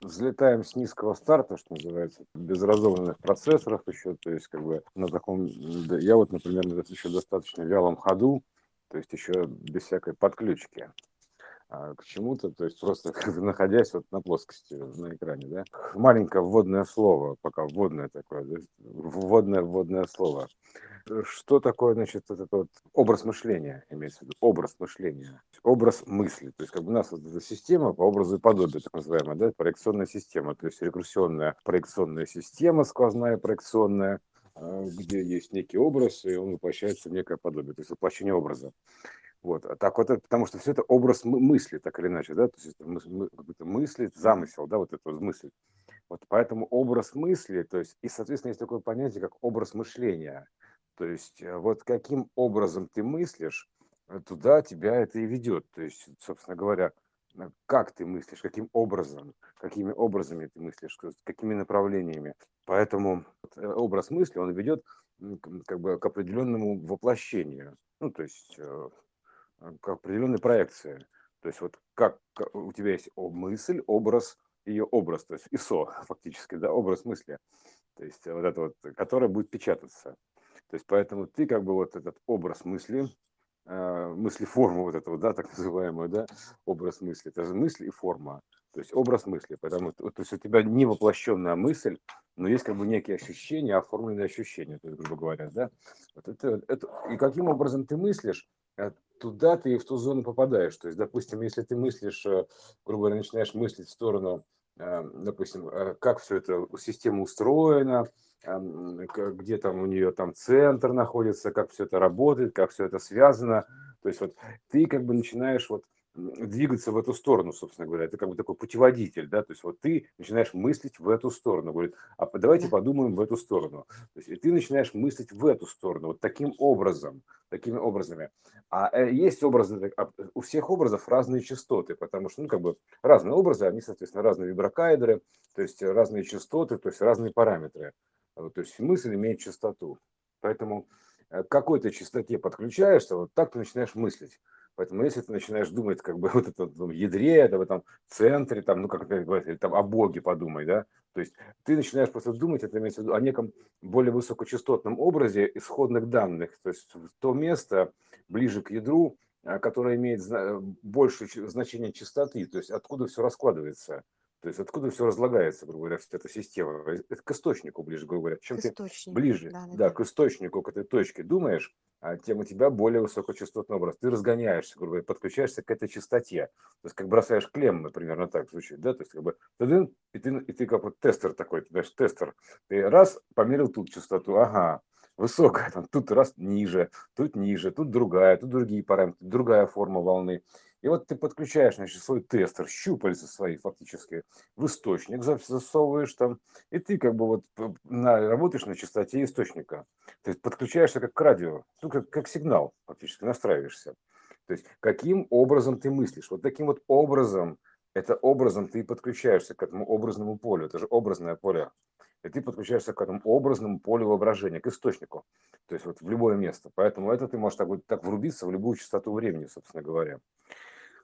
взлетаем с низкого старта, что называется, без разогнанных процессоров еще, то есть как бы на таком, я вот, например, на еще достаточно вялом ходу, то есть еще без всякой подключки к чему-то, то есть просто находясь вот на плоскости на экране, да. Маленькое вводное слово, пока вводное такое, да? вводное вводное слово. Что такое, значит, этот вот образ мышления, имеется в виду, образ мышления, образ мысли. То есть как бы у нас вот эта система по образу и подобию, так называемая, да, проекционная система, то есть рекурсионная проекционная система, сквозная проекционная, а, где есть некий образ, и он воплощается в некое подобие, то есть воплощение образа. Вот. А так вот, это, потому что все это образ мысли, так или иначе, да, то есть это мы, мысли, замысел, да, вот это мысль. Вот поэтому образ мысли, то есть, и, соответственно, есть такое понятие, как образ мышления. То есть, э, вот каким образом ты мыслишь, э, туда тебя это и ведет. То есть, собственно говоря, э, как ты мыслишь, каким образом, какими образами ты мыслишь, какими направлениями. Поэтому образ мысли, он ведет как бы к определенному воплощению. Ну, то есть к определенной проекции. То есть вот как у тебя есть мысль, образ, ее образ, то есть ИСО фактически, да, образ мысли, то есть вот это вот, которая будет печататься. То есть поэтому ты как бы вот этот образ мысли, э, мысли форму вот этого, да, так называемую, да, образ мысли, это же мысль и форма, то есть образ мысли, потому то есть у тебя не воплощенная мысль, но есть как бы некие ощущения, оформленные ощущения, то есть, грубо говоря, да, вот это, это, и каким образом ты мыслишь, э, туда ты и в ту зону попадаешь. То есть, допустим, если ты мыслишь, э, грубо говоря, начинаешь мыслить в сторону, э, допустим, э, как все это, система устроена, где там у нее там центр находится, как все это работает, как все это связано. То есть вот ты как бы начинаешь вот двигаться в эту сторону, собственно говоря. Это как бы такой путеводитель, да, то есть вот ты начинаешь мыслить в эту сторону, говорит, а давайте подумаем в эту сторону. То есть и ты начинаешь мыслить в эту сторону, вот таким образом, такими образами. А э, есть образы, а, у всех образов разные частоты, потому что, ну, как бы разные образы, они, соответственно, разные виброкайдеры, то есть разные частоты, то есть разные параметры. То есть мысль имеет частоту. Поэтому э, к какой-то частоте подключаешься, вот так ты начинаешь мыслить. Поэтому если ты начинаешь думать как бы вот это в ядре, это в этом центре, там, ну как это говорят, или там о Боге подумай, да, то есть ты начинаешь просто думать, это имеется в виду о неком более высокочастотном образе исходных данных, то есть то место ближе к ядру, а, которое имеет большее значение частоты, то есть откуда все раскладывается. То есть откуда все разлагается, грубо говоря, вся эта система. Это к источнику ближе, грубо говоря. Чем ты ближе да, да, да, к источнику, к этой точке думаешь, а тем у тебя более высокочастотный образ. Ты разгоняешься, грубо говоря, подключаешься к этой частоте. То есть как бросаешь клеммы, примерно так звучит, да? То есть как бы и ты, и ты как вот тестер такой, ты знаешь, тестер. Ты раз померил тут частоту, ага, высокая, там, тут раз ниже, тут ниже, тут другая, тут другие параметры, другая форма волны. И вот ты подключаешь, значит, свой тестер, щупальца свои фактически в источник засовываешь там, и ты как бы вот на, работаешь на частоте источника. То есть подключаешься как к радио, ну, как, как сигнал фактически, настраиваешься. То есть каким образом ты мыслишь? Вот таким вот образом, это образом ты подключаешься к этому образному полю. Это же образное поле. И ты подключаешься к этому образному полю воображения, к источнику. То есть вот в любое место. Поэтому это ты можешь так, вот, так врубиться в любую частоту времени, собственно говоря.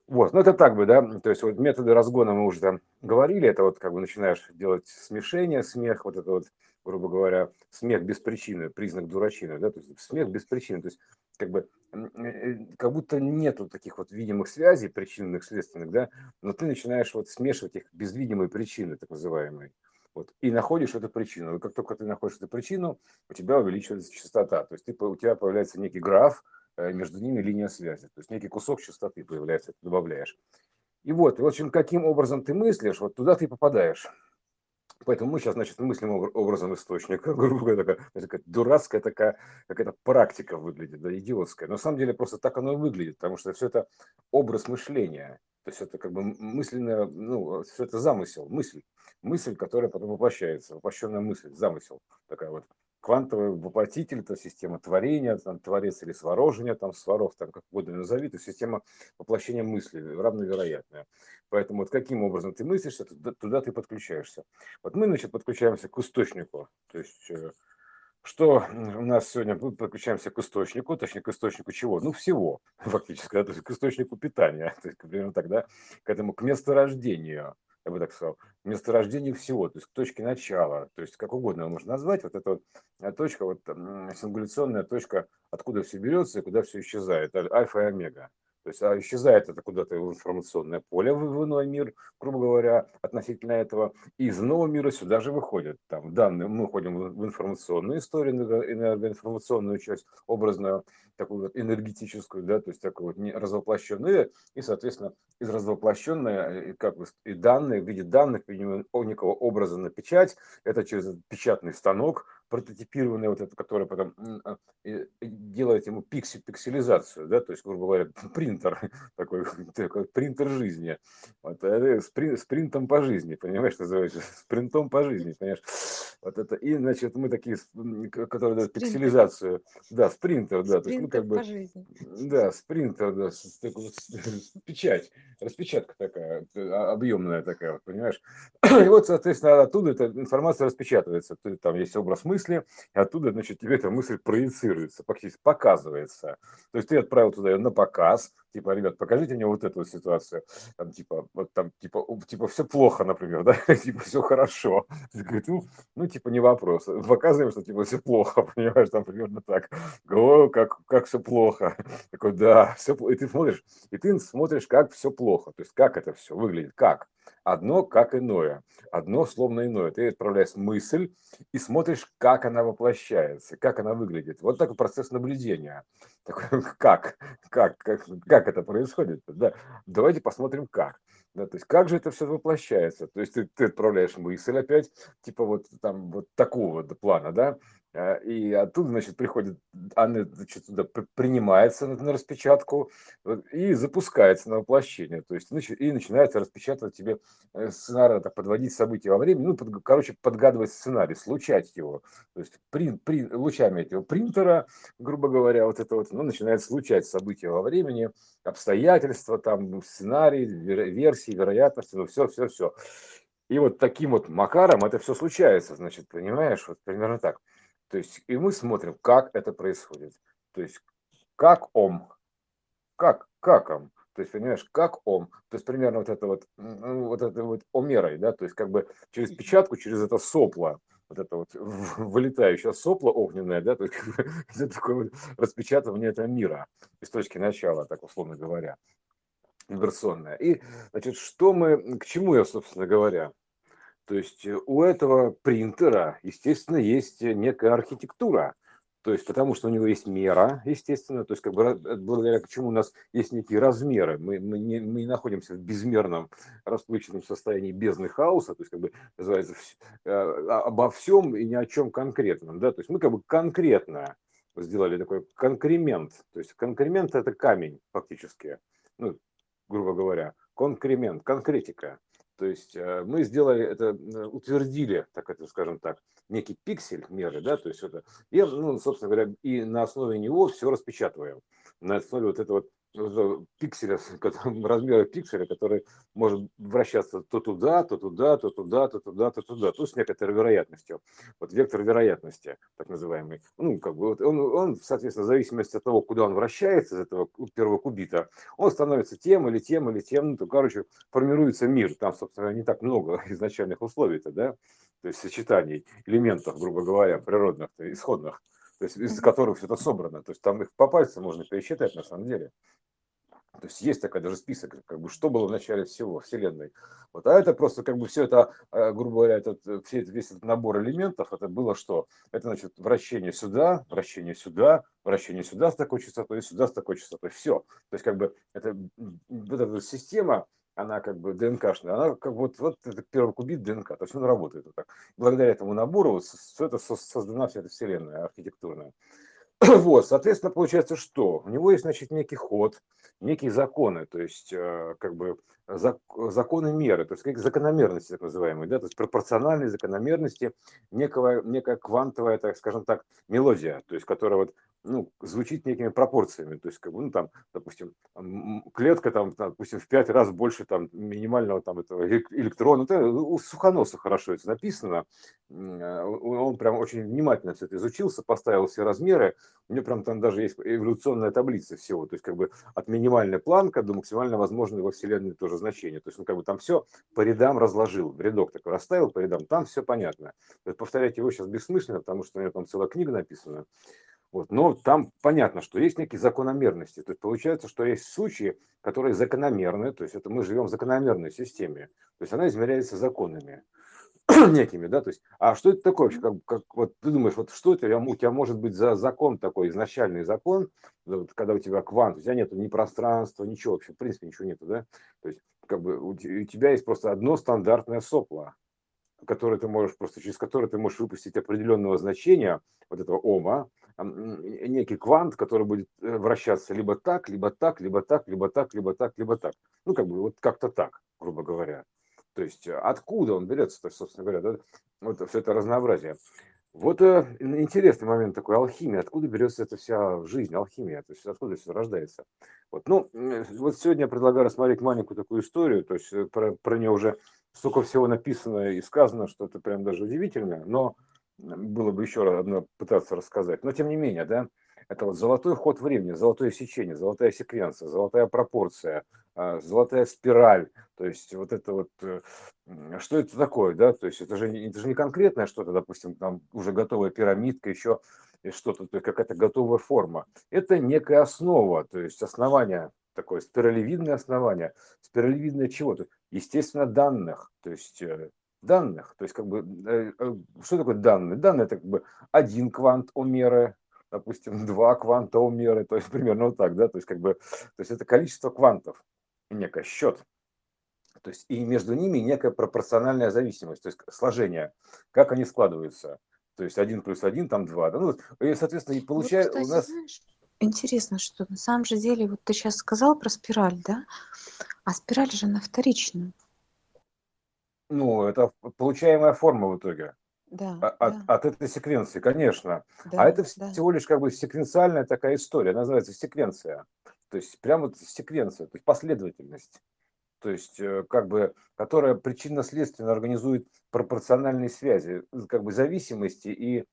Вот, ну это так бы, да, то есть вот методы разгона мы уже там говорили, это вот как бы начинаешь делать смешение, смех, вот это вот, грубо говоря, смех без причины, признак дурачины, да, то есть смех без причины, то есть как бы э, как будто нету таких вот видимых связей причинных, следственных, да, но ты начинаешь вот смешивать их без видимой причины, так называемой. Вот, и находишь эту причину. И как только ты находишь эту причину, у тебя увеличивается частота. То есть ты, у тебя появляется некий граф, Э, между ними линия связи. То есть некий кусок частоты появляется, ты добавляешь. И вот, в общем, каким образом ты мыслишь, вот туда ты попадаешь. Поэтому мы сейчас, значит, мыслим образом источника, грубо говоря, такая, такая дурацкая такая какая-то практика выглядит, да, идиотская. Но на самом деле просто так оно и выглядит, потому что все это образ мышления. То есть это как бы мысленное, ну, все это замысел, мысль. Мысль, которая потом воплощается, воплощенная мысль, замысел такая вот квантовый воплотитель, это система творения, там, творец или сворожения, там, сваров, там, как угодно назови, это система воплощения мысли, равновероятная. Поэтому вот каким образом ты мыслишься, туда, туда ты подключаешься. Вот мы, значит, подключаемся к источнику, то есть э, что у нас сегодня мы подключаемся к источнику, точнее к источнику чего? Ну всего фактически, да, то есть к источнику питания, то есть примерно тогда к этому к месторождению я бы так сказал, месторождение всего, то есть точки начала, то есть как угодно можно назвать, вот эта вот э, точка, вот сингуляционная точка, откуда все берется и куда все исчезает, альфа и омега. То есть а исчезает это куда-то в информационное поле, в, в иной мир, грубо говоря, относительно этого. И из нового мира сюда же выходят там данные. Мы уходим в информационную историю, энергоинформационную часть, образную, такую вот энергетическую, да, то есть такую вот не развоплощенную. И, соответственно, из развоплощенной, как бы, и данные, в виде данных, в виде некого образа на печать, это через печатный станок, прототипированный вот это, который потом а, делает ему пиксель, пикселизацию, да, то есть, грубо говоря, принтер, такой, такой принтер жизни, вот, а с, при, с принтом по жизни, понимаешь, называется, с принтом по жизни, понимаешь, вот это, и, значит, мы такие, которые дают пикселизацию, да, спринтер, да, то есть, ну, как бы, да, спринтер, да, с, такой, с, печать, распечатка такая, а, объемная такая, понимаешь, и вот, соответственно, оттуда эта информация распечатывается, там есть образ мысли, мысли, и оттуда, значит, тебе эта мысль проецируется, фактически показывается. То есть ты отправил туда ее на показ, типа, ребят, покажите мне вот эту ситуацию, там, типа, вот там, типа, типа, все плохо, например, да, типа, все хорошо. Ты говоришь, ну, ну, типа, не вопрос. Показываем, что, типа, все плохо, понимаешь, там, примерно так. О, как, как все плохо. Такой, да, все плохо. И ты смотришь, и ты смотришь, как все плохо, то есть, как это все выглядит, как. Одно как иное, одно словно иное. Ты отправляешь мысль и смотришь, как она воплощается, как она выглядит. Вот такой процесс наблюдения. Такой, как, как, как, как это происходит? Да. Давайте посмотрим, как. Да, то есть как же это все воплощается? То есть ты, ты отправляешь мысль опять, типа вот там вот такого плана, да, и оттуда, значит, приходит, она значит, туда принимается на, на распечатку и запускается на воплощение. То есть и начинается распечатывать тебе э, сценарий, так, подводить события во времени, ну, под, короче, подгадывать сценарий, случать его. То есть при, при, лучами этого принтера, грубо говоря, вот это вот, ну, начинает случать события во времени, обстоятельства, там, сценарий, версии, вероятности, ну, все, все, все. И вот таким вот макаром это все случается, значит, понимаешь, вот примерно так. То есть, и мы смотрим, как это происходит. То есть, как ом, как, как ом. То есть, понимаешь, как ом. То есть, примерно вот это вот, ну, вот это вот омерой, да, то есть, как бы через печатку, через это сопло, вот это вот вылетающее сопло огненное, да, то есть, это такое вот распечатывание этого мира из точки начала, так условно говоря, инверсионное. И, значит, что мы, к чему я, собственно говоря, то есть э, у этого принтера, естественно, есть некая архитектура. То есть, потому что у него есть мера, естественно, то есть, как бы, э, благодаря чему у нас есть некие размеры. Мы, мы, не, мы не находимся в безмерном расплывчатом состоянии бездны хаоса, то есть, как бы, называется, э, обо всем и ни о чем конкретном. Да? То есть, мы как бы конкретно сделали такой конкремент. То есть, конкремент – это камень, фактически, ну, грубо говоря, конкремент, конкретика. То есть э, мы сделали это, утвердили, так это скажем так, некий пиксель меры, да, то есть это, и, ну, собственно говоря, и на основе него все распечатываем. На основе вот этого пикселя, размера пикселя, который может вращаться то туда, то туда, то туда, то туда, то туда, то с некоторой вероятностью. Вот вектор вероятности, так называемый. Ну, как бы вот он, он, соответственно, в зависимости от того, куда он вращается, из этого первого кубита, он становится тем или тем или тем, ну, то, короче, формируется мир. Там, собственно, не так много изначальных условий-то, да, то есть сочетаний элементов, грубо говоря, природных, исходных то есть из которых все это собрано. То есть там их по пальцам можно пересчитать на самом деле. То есть есть такой даже список, как бы, что было в начале всего, Вселенной. Вот, а это просто как бы все это, а, грубо говоря, этот, все, весь этот набор элементов, это было что? Это значит вращение сюда, вращение сюда, вращение сюда с такой частотой, сюда с такой частотой. Все. То есть как бы это, вот эта система, она как бы ДНКшная, она как вот, вот это первый кубит ДНК, то есть он работает вот так. Благодаря этому набору вот, все это создана вся эта вселенная архитектурная. Вот, соответственно, получается, что у него есть, значит, некий ход, некие законы, то есть, э, как бы, законы меры, то есть, как закономерности, так называемые, да, то есть, пропорциональные закономерности, некого, некая квантовая, так скажем так, мелодия, то есть, которая вот ну, звучит некими пропорциями. То есть, как бы, ну, там, допустим, клетка, там, допустим, в пять раз больше там, минимального там, этого электрона. Это у Сухоноса хорошо это написано. А, он прям очень внимательно все это изучил, поставил все размеры. У него прям там даже есть эволюционная таблица всего. То есть, как бы от минимальной планка до максимально возможной во Вселенной тоже значения. То есть, он как бы там все по рядам разложил. Рядок такой расставил по рядам. Там все понятно. Повторять его сейчас бессмысленно, потому что у него там целая книга написана. Вот. Но там понятно, что есть некие закономерности. То есть получается, что есть случаи, которые закономерны, то есть это мы живем в закономерной системе, то есть она измеряется законами некими, да, то есть, а что это такое вообще, как, как вот ты думаешь, вот что это, у тебя может быть за закон такой, изначальный закон, вот, когда у тебя квант, у тебя нету ни пространства, ничего вообще, в принципе, ничего нету, да, то есть, как бы у тебя есть просто одно стандартное сопло, которое ты можешь просто, через которое ты можешь выпустить определенного значения, вот этого ома, некий квант, который будет э, вращаться либо так, либо так, либо так, либо так, либо так, либо так. Ну, как бы вот как-то так, грубо говоря. То есть э, откуда он берется, то есть, собственно говоря, да, вот все это разнообразие. Вот э, интересный момент такой алхимия. Откуда берется эта вся жизнь, алхимия? То есть откуда все рождается? Вот, ну, вот сегодня я предлагаю рассмотреть маленькую такую историю. То есть про, про нее уже столько всего написано и сказано, что это прям даже удивительно. Но было бы еще одно пытаться рассказать. Но тем не менее, да, это вот золотой ход времени, золотое сечение, золотая секвенция, золотая пропорция, а, золотая спираль. То есть вот это вот, э, что это такое, да? То есть это же, это же не конкретное что-то, допустим, там уже готовая пирамидка, еще что-то, то есть какая-то готовая форма. Это некая основа, то есть основание такое спиралевидное основание. Спиралевидное чего-то? Естественно, данных. То есть э, данных. То есть, как бы, э, э, что такое данные? Данные это как бы один квант омеры, допустим, два кванта омеры, то есть примерно вот так, да, то есть как бы, то есть это количество квантов, некий счет. То есть и между ними некая пропорциональная зависимость, то есть сложение, как они складываются. То есть один плюс один, там два. Да? Ну, и, соответственно, и получается вот, у нас... Знаешь, интересно, что на самом же деле, вот ты сейчас сказал про спираль, да? А спираль же она вторичная. Ну, это получаемая форма в итоге. Да, от, да. от этой секвенции, конечно. Да, а это да. всего лишь как бы секвенциальная такая история, называется секвенция. То есть прямо секвенция, то есть последовательность. То есть э, как бы, которая причинно-следственно организует пропорциональные связи, как бы зависимости и,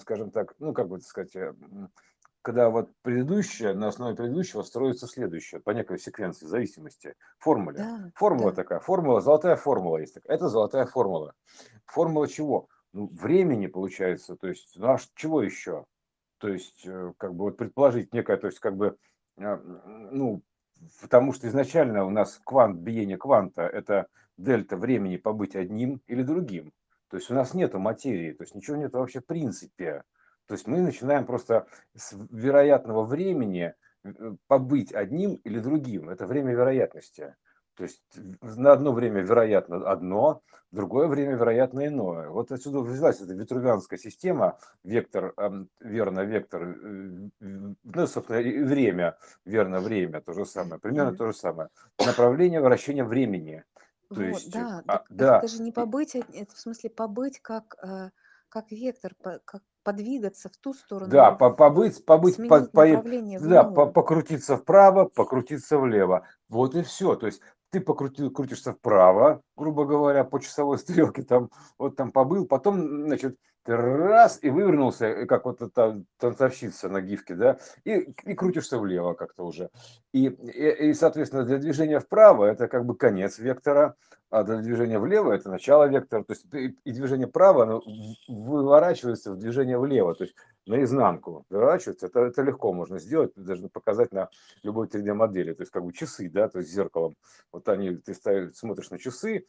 скажем так, ну как бы сказать, э, когда вот предыдущее, на основе предыдущего строится следующее по некой секвенции зависимости, формуле. Да, формула да. такая, формула, золотая формула есть такая. Это золотая формула. Формула чего? Ну, времени получается, то есть, ну а чего еще? То есть, э, как бы вот предположить некое, то есть, как бы, э, ну, потому что изначально у нас квант, биение кванта – это дельта времени побыть одним или другим. То есть у нас нет материи, то есть ничего нет вообще в принципе. То есть мы начинаем просто с вероятного времени э, побыть одним или другим. Это время вероятности. То есть на одно время вероятно одно, в другое время вероятно иное. Вот отсюда взялась эта витрувианская система, вектор, верно, вектор, э, ну, собственно, и время, верно, время, то же самое, примерно то же самое. Направление вращения времени. То вот, есть, да, а, да. Это же не побыть, это в смысле побыть как, э, как вектор, как подвигаться в ту сторону. Да, по побыть, побыть, по, по, да, по, покрутиться вправо, покрутиться влево. Вот и все. То есть ты покрутил, крутишься вправо, грубо говоря, по часовой стрелке, там, вот там побыл, потом, значит, раз и вывернулся, э, как вот эта танцовщица на гифке, да, и, и крутишься влево как-то уже. И, и, и, соответственно, для движения вправо это как бы конец вектора, а для движения влево это начало вектора. То есть и, и движение вправо оно выворачивается в движение влево, то есть наизнанку выворачивается. Это, это легко можно сделать, даже показать на любой 3D-модели. То есть как бы часы, да, то есть зеркалом. Вот они, ты ставишь, смотришь на часы,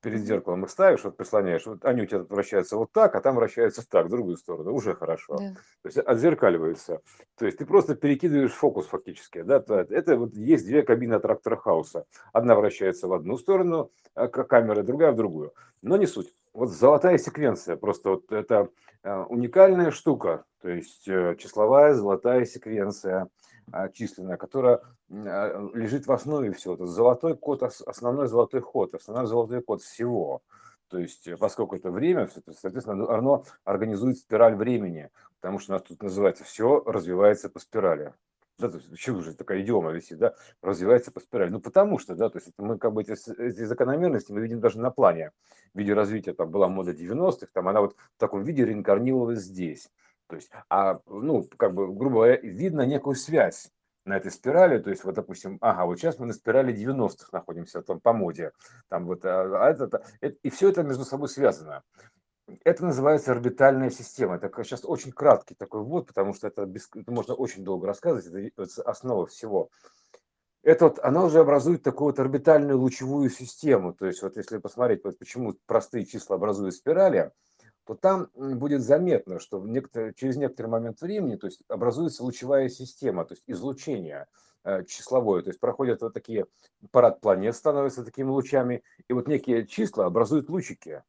перед зеркалом их ставишь, вот прислоняешь, вот они у тебя вращаются вот так, а там вращаются так, в другую сторону, уже хорошо. Да. То есть отзеркаливаются. То есть ты просто перекидываешь фокус фактически. Да? Это вот есть две кабины трактора Хауса. Одна вращается в одну сторону а, камеры, другая в другую. Но не суть. Вот золотая секвенция, просто вот это а, уникальная штука, то есть э, числовая золотая секвенция численная, которая лежит в основе всего. Это золотой код, основной золотой ход, основной золотой код всего. То есть, поскольку это время, соответственно, оно организует спираль времени, потому что у нас тут называется все развивается по спирали. Да, то есть, почему же такая идиома висит, да, развивается по спирали? Ну, потому что, да, то есть мы как бы эти, эти закономерности мы видим даже на плане. Виде развития там была мода 90-х, там она вот в таком виде реинкарнировалась здесь. То есть, а, ну, как бы, грубо говоря, видно некую связь на этой спирали, то есть вот, допустим, ага, вот сейчас мы на спирали 90-х находимся, там по моде, там вот, а, а это, это, и все это между собой связано. Это называется орбитальная система. Это сейчас очень краткий такой ввод, потому что это, без, это можно очень долго рассказывать, это основа всего. Это вот, она уже образует такую вот орбитальную лучевую систему. То есть вот если посмотреть, вот почему простые числа образуют спирали, то там будет заметно, что некотор... через некоторый момент времени то есть образуется лучевая система, то есть излучение э, числовое, то есть проходят вот такие, парад планет становятся такими лучами, и вот некие числа образуют лучики.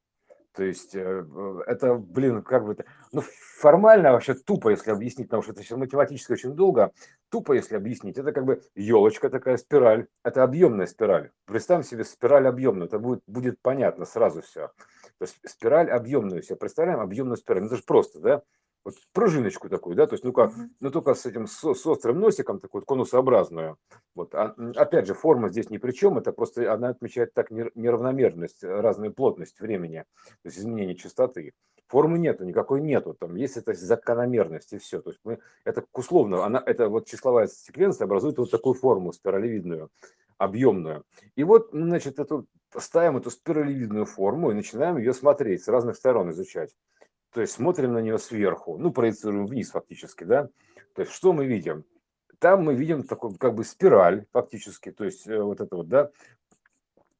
То есть э, это, блин, как бы. Ну, формально вообще тупо, если объяснить, потому что это сейчас математически очень долго, тупо, если объяснить, это как бы елочка такая, спираль, это объемная спираль. Представим себе спираль объемную, это будет, будет понятно сразу все. То есть спираль объемную себе представляем, объемную спираль. Ну, это же просто, да? Вот пружиночку такую, да, то есть, ну как, ну только с этим, с, с острым носиком, такую конусообразную. Вот. А, опять же, форма здесь ни при чем, это просто она отмечает так неравномерность, разную плотность времени, то есть изменение частоты. Формы нету, никакой нету, там есть это закономерность и все. То есть мы, это условно, она, это вот числовая секвенция образует вот такую форму спиралевидную объемную. И вот, значит, эту, ставим эту спиралевидную форму и начинаем ее смотреть, с разных сторон изучать. То есть смотрим на нее сверху, ну, проецируем вниз фактически, да. То есть что мы видим? Там мы видим такой как бы спираль фактически, то есть э, вот это вот, да,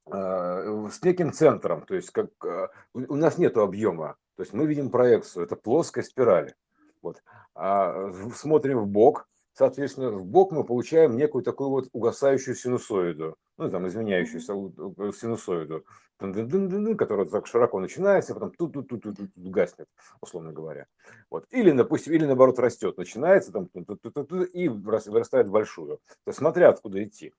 а, с неким центром, то есть как а, у нас нет объема, то есть мы видим проекцию, это плоская спираль. Вот. А смотрим в бок, Соответственно, в бок мы получаем некую такую вот угасающую синусоиду, ну, там, изменяющуюся синусоиду, которая так широко начинается, потом тут тут тут тут гаснет, условно говоря. Вот. Или, допустим, или наоборот растет, начинается там и вырастает большую. То есть, смотря откуда идти.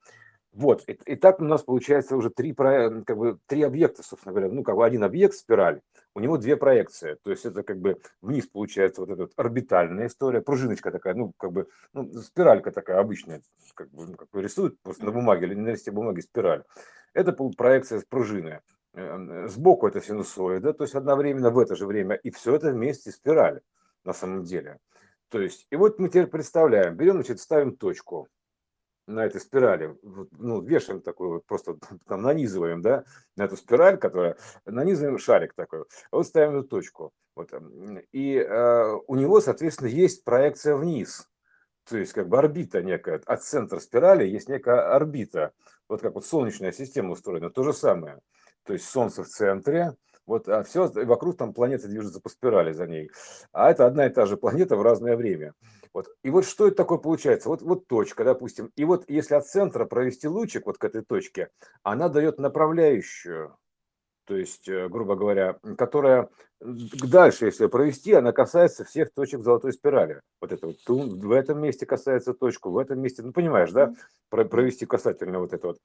Вот, и, и так у нас получается уже три, как бы, три объекта, собственно говоря. Ну, как бы один объект, спираль, у него две проекции. То есть это как бы вниз получается вот эта вот орбитальная история, пружиночка такая, ну, как бы, ну, спиралька такая обычная, как бы, ну, как бы рисуют просто на бумаге или на листе бумаги спираль. Это проекция с пружины. Э, сбоку это синусоида, то есть одновременно в это же время, и все это вместе спираль на самом деле. То есть, и вот мы теперь представляем, берем, значит, ставим точку – на этой спирали, ну, вешаем такой вот, просто там нанизываем, да, на эту спираль, которая, нанизываем шарик такой, вот ставим эту точку. Вот, и э, у него, соответственно, есть проекция вниз, то есть как бы орбита некая, от центра спирали есть некая орбита, вот как вот солнечная система устроена, то же самое. То есть Солнце в центре, вот, а все вокруг там планеты движутся по спирали за ней. А это одна и та же планета в разное время. Вот. И вот что это такое получается? Вот, вот точка, допустим. И вот если от центра провести лучик вот к этой точке, она дает направляющую, то есть, э, грубо говоря, которая дальше, если провести, она касается всех точек золотой спирали. Вот это вот в этом месте касается точку, в этом месте, ну понимаешь, да, провести касательно вот это вот.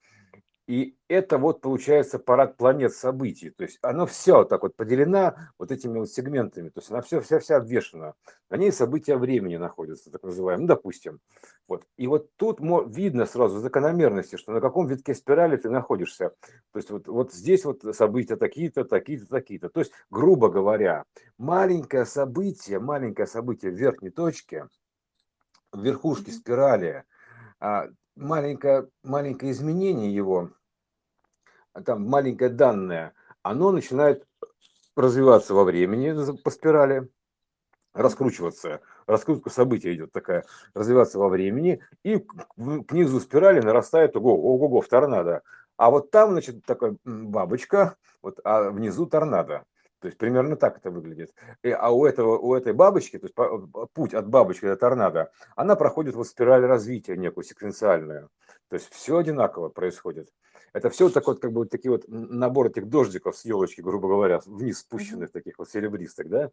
И это вот получается парад планет событий. То есть она вся вот так вот поделена вот этими вот сегментами. То есть она вся, вся, вся обвешена. На ней события времени находятся, так называемые. Ну, допустим. Вот. И вот тут видно сразу закономерности, что на каком витке спирали ты находишься. То есть вот, вот здесь вот события такие-то, такие-то, такие-то. То есть, грубо говоря, маленькое событие, маленькое событие в верхней точке, в верхушке спирали, а, маленькое, маленькое изменение его, там маленькое данное, оно начинает развиваться во времени по спирали, раскручиваться, раскрутка события идет такая, развиваться во времени, и к спирали нарастает, ого, ого, ого, торнадо. А вот там, значит, такая бабочка, вот, а внизу торнадо. То есть примерно так это выглядит. И, а у, этого, у этой бабочки, то есть путь от бабочки до торнадо, она проходит вот спираль развития некую секвенциальную. То есть все одинаково происходит. Это все такой как бы вот такие вот набор этих дождиков с елочки, грубо говоря, вниз спущенных mm-hmm. таких вот серебристых, да?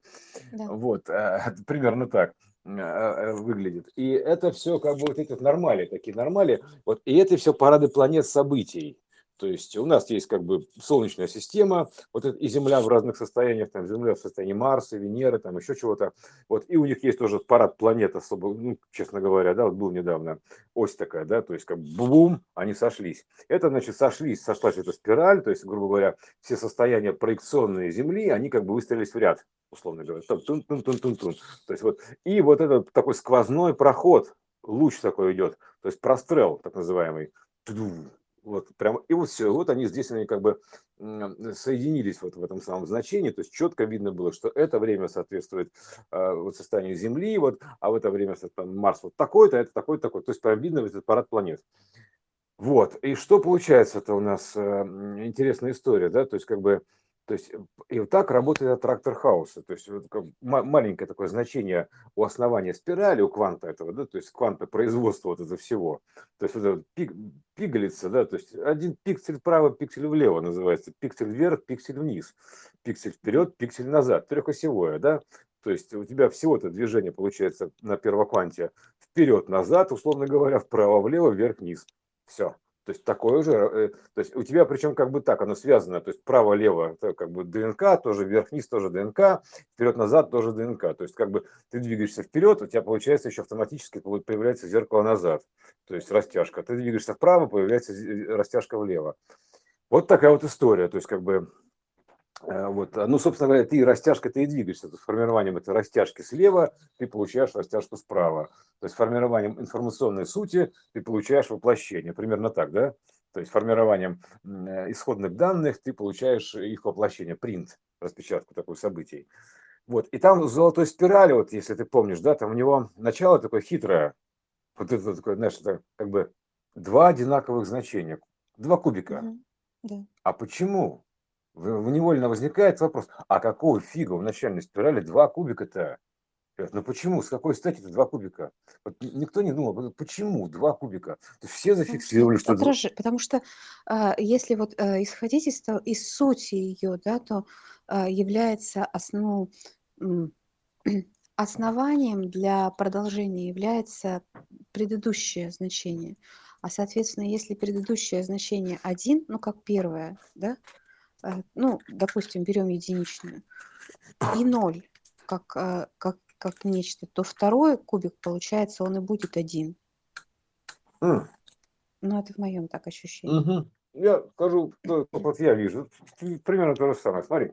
да. Вот, а, примерно так а, выглядит. И это все как бы вот эти вот нормали, такие нормали. Вот, и это все парады планет событий. То есть у нас есть как бы Солнечная система, вот и Земля в разных состояниях, там Земля в состоянии Марса, Венеры, там еще чего-то. Вот, и у них есть тоже парад планет особо, ну, честно говоря, да, вот был недавно ось такая, да, то есть как бум, они сошлись. Это, значит, сошлись, сошлась эта спираль, то есть, грубо говоря, все состояния проекционные Земли, они как бы выстроились в ряд, условно говоря. Тун -тун -тун -тун -тун. То есть вот, и вот этот такой сквозной проход, луч такой идет, то есть прострел, так называемый, вот прям, и вот все, вот они здесь, они как бы соединились вот в этом самом значении, то есть четко видно было, что это время соответствует э, вот состоянию Земли, вот, а в это время там, Марс вот такой-то, это такой-то, такой, то есть прям видно этот парад планет. Вот, и что получается, это у нас э, интересная история, да, то есть как бы то есть и вот так работает трактор хаоса. То есть вот маленькое такое значение у основания спирали, у кванта этого, да, то есть кванта производства вот этого всего. То есть вот это пик, пигалица, да, то есть один пиксель вправо, пиксель влево называется, пиксель вверх, пиксель вниз, пиксель вперед, пиксель назад, трехосевое, да. То есть у тебя всего-то движение получается на первокванте вперед-назад, условно говоря, вправо-влево, вверх-вниз. Все. То есть такое же, э, то есть у тебя причем как бы так, оно связано, то есть право-лево, как бы ДНК, тоже вверх-вниз тоже ДНК, вперед-назад тоже ДНК. То есть как бы ты двигаешься вперед, у тебя получается еще автоматически появляется зеркало назад, то есть растяжка. Ты двигаешься вправо, появляется растяжка влево. Вот такая вот история, то есть как бы Э, вот. Ну, собственно говоря, ты растяжка, ты и двигаешься. Есть формированием этой растяжки слева ты получаешь растяжку справа. То есть формированием информационной сути ты получаешь воплощение. Примерно так, да? То есть формированием э, исходных данных ты получаешь их воплощение, принт, распечатку такой событий. Вот. И там в золотой спирали, вот если ты помнишь, да, там у него начало такое хитрое. Вот это такое, знаешь, это как бы два одинаковых значения, два кубика. Mm-hmm. Да. А почему? Невольно возникает вопрос, а какого фига в начальной спирали два кубика-то? Ну почему? С какой стати это два кубика? Вот никто не думал, почему два кубика? Все зафиксировали, что... Отражи, потому что а, если вот а, исходить из, из сути ее, да, то а, является основ... основанием для продолжения является предыдущее значение. А соответственно, если предыдущее значение один, ну как первое, да, Э, ну, допустим, берем единичную, и ноль как, э, как, как нечто, то второй кубик, получается, он и будет один. Mm. Ну, это в моем так ощущении. Угу. Я скажу, вот я вижу, примерно то же самое. Смотри,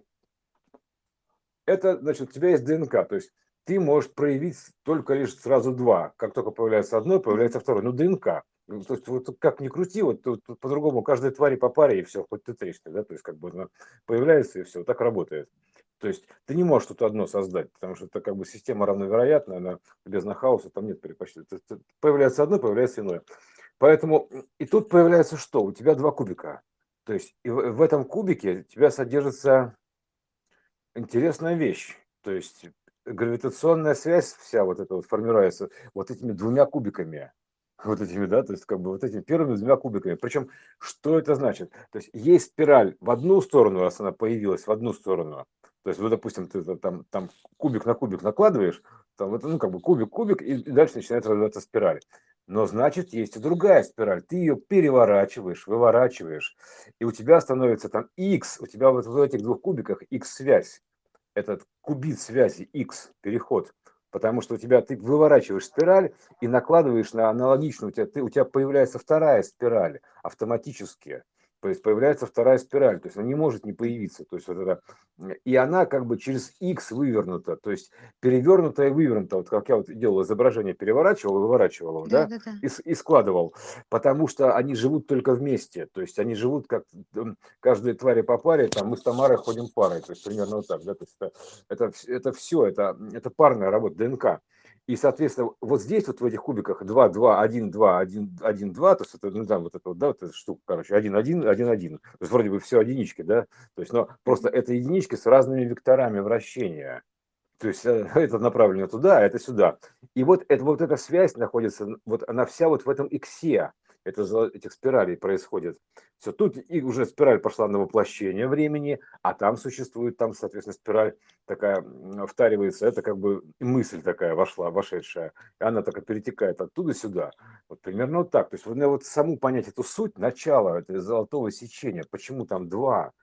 это, значит, у тебя есть ДНК, то есть ты можешь проявить только лишь сразу два. Как только появляется одно, появляется второе. Ну, ДНК. Ну, то есть вот как ни крути, вот тут, тут по-другому каждой твари по паре и все, хоть ты трещина, да, то есть как бы она появляется и все, так работает. То есть ты не можешь тут одно создать, потому что это как бы система равновероятная, она без хаоса, там нет предпочтения. Появляется одно, появляется иное. Поэтому и тут появляется что? У тебя два кубика. То есть и в этом кубике у тебя содержится интересная вещь. То есть гравитационная связь вся вот эта вот формируется вот этими двумя кубиками вот этими, да, то есть как бы вот этими первыми двумя кубиками. Причем, что это значит? То есть есть спираль в одну сторону, раз она появилась в одну сторону, то есть, вот, допустим, ты там, там кубик на кубик накладываешь, там, ну, как бы кубик-кубик, и дальше начинает развиваться спираль. Но значит, есть и другая спираль. Ты ее переворачиваешь, выворачиваешь, и у тебя становится там x, у тебя вот в этих двух кубиках x-связь. Этот кубит связи x, переход – Потому что у тебя ты выворачиваешь спираль и накладываешь на аналогичную, у тебя, ты, у тебя появляется вторая спираль автоматически. То есть появляется вторая спираль, то есть она не может не появиться. То есть вот это, и она как бы через X вывернута, то есть перевернута и вывернута. Вот как я вот делал изображение, переворачивал и выворачивал его, да, да? да, да. И, и складывал. Потому что они живут только вместе. То есть они живут как каждая тварь по паре, там мы с Тамарой ходим парой. То есть примерно вот так, да. То есть это, это, это все, это, это парная работа, ДНК. И, соответственно, вот здесь вот в этих кубиках 2, 2, 1, 2, 1, 1, 2, то есть это, ну, там вот это вот, да, вот эта штука, короче, 1, 1, 1, 1. То есть вроде бы все единички, да, то есть, но просто это единички с разными векторами вращения. То есть э, это направлено туда, а это сюда. И вот, это, вот эта связь находится, вот она вся вот в этом иксе. Это, этих спиралей происходит. Все, тут и уже спираль пошла на воплощение времени, а там существует, там, соответственно, спираль такая втаривается, это как бы мысль такая вошла, вошедшая, и она так перетекает оттуда сюда. Вот примерно вот так. То есть вот, вот саму понять эту суть, начало этого золотого сечения, почему там два,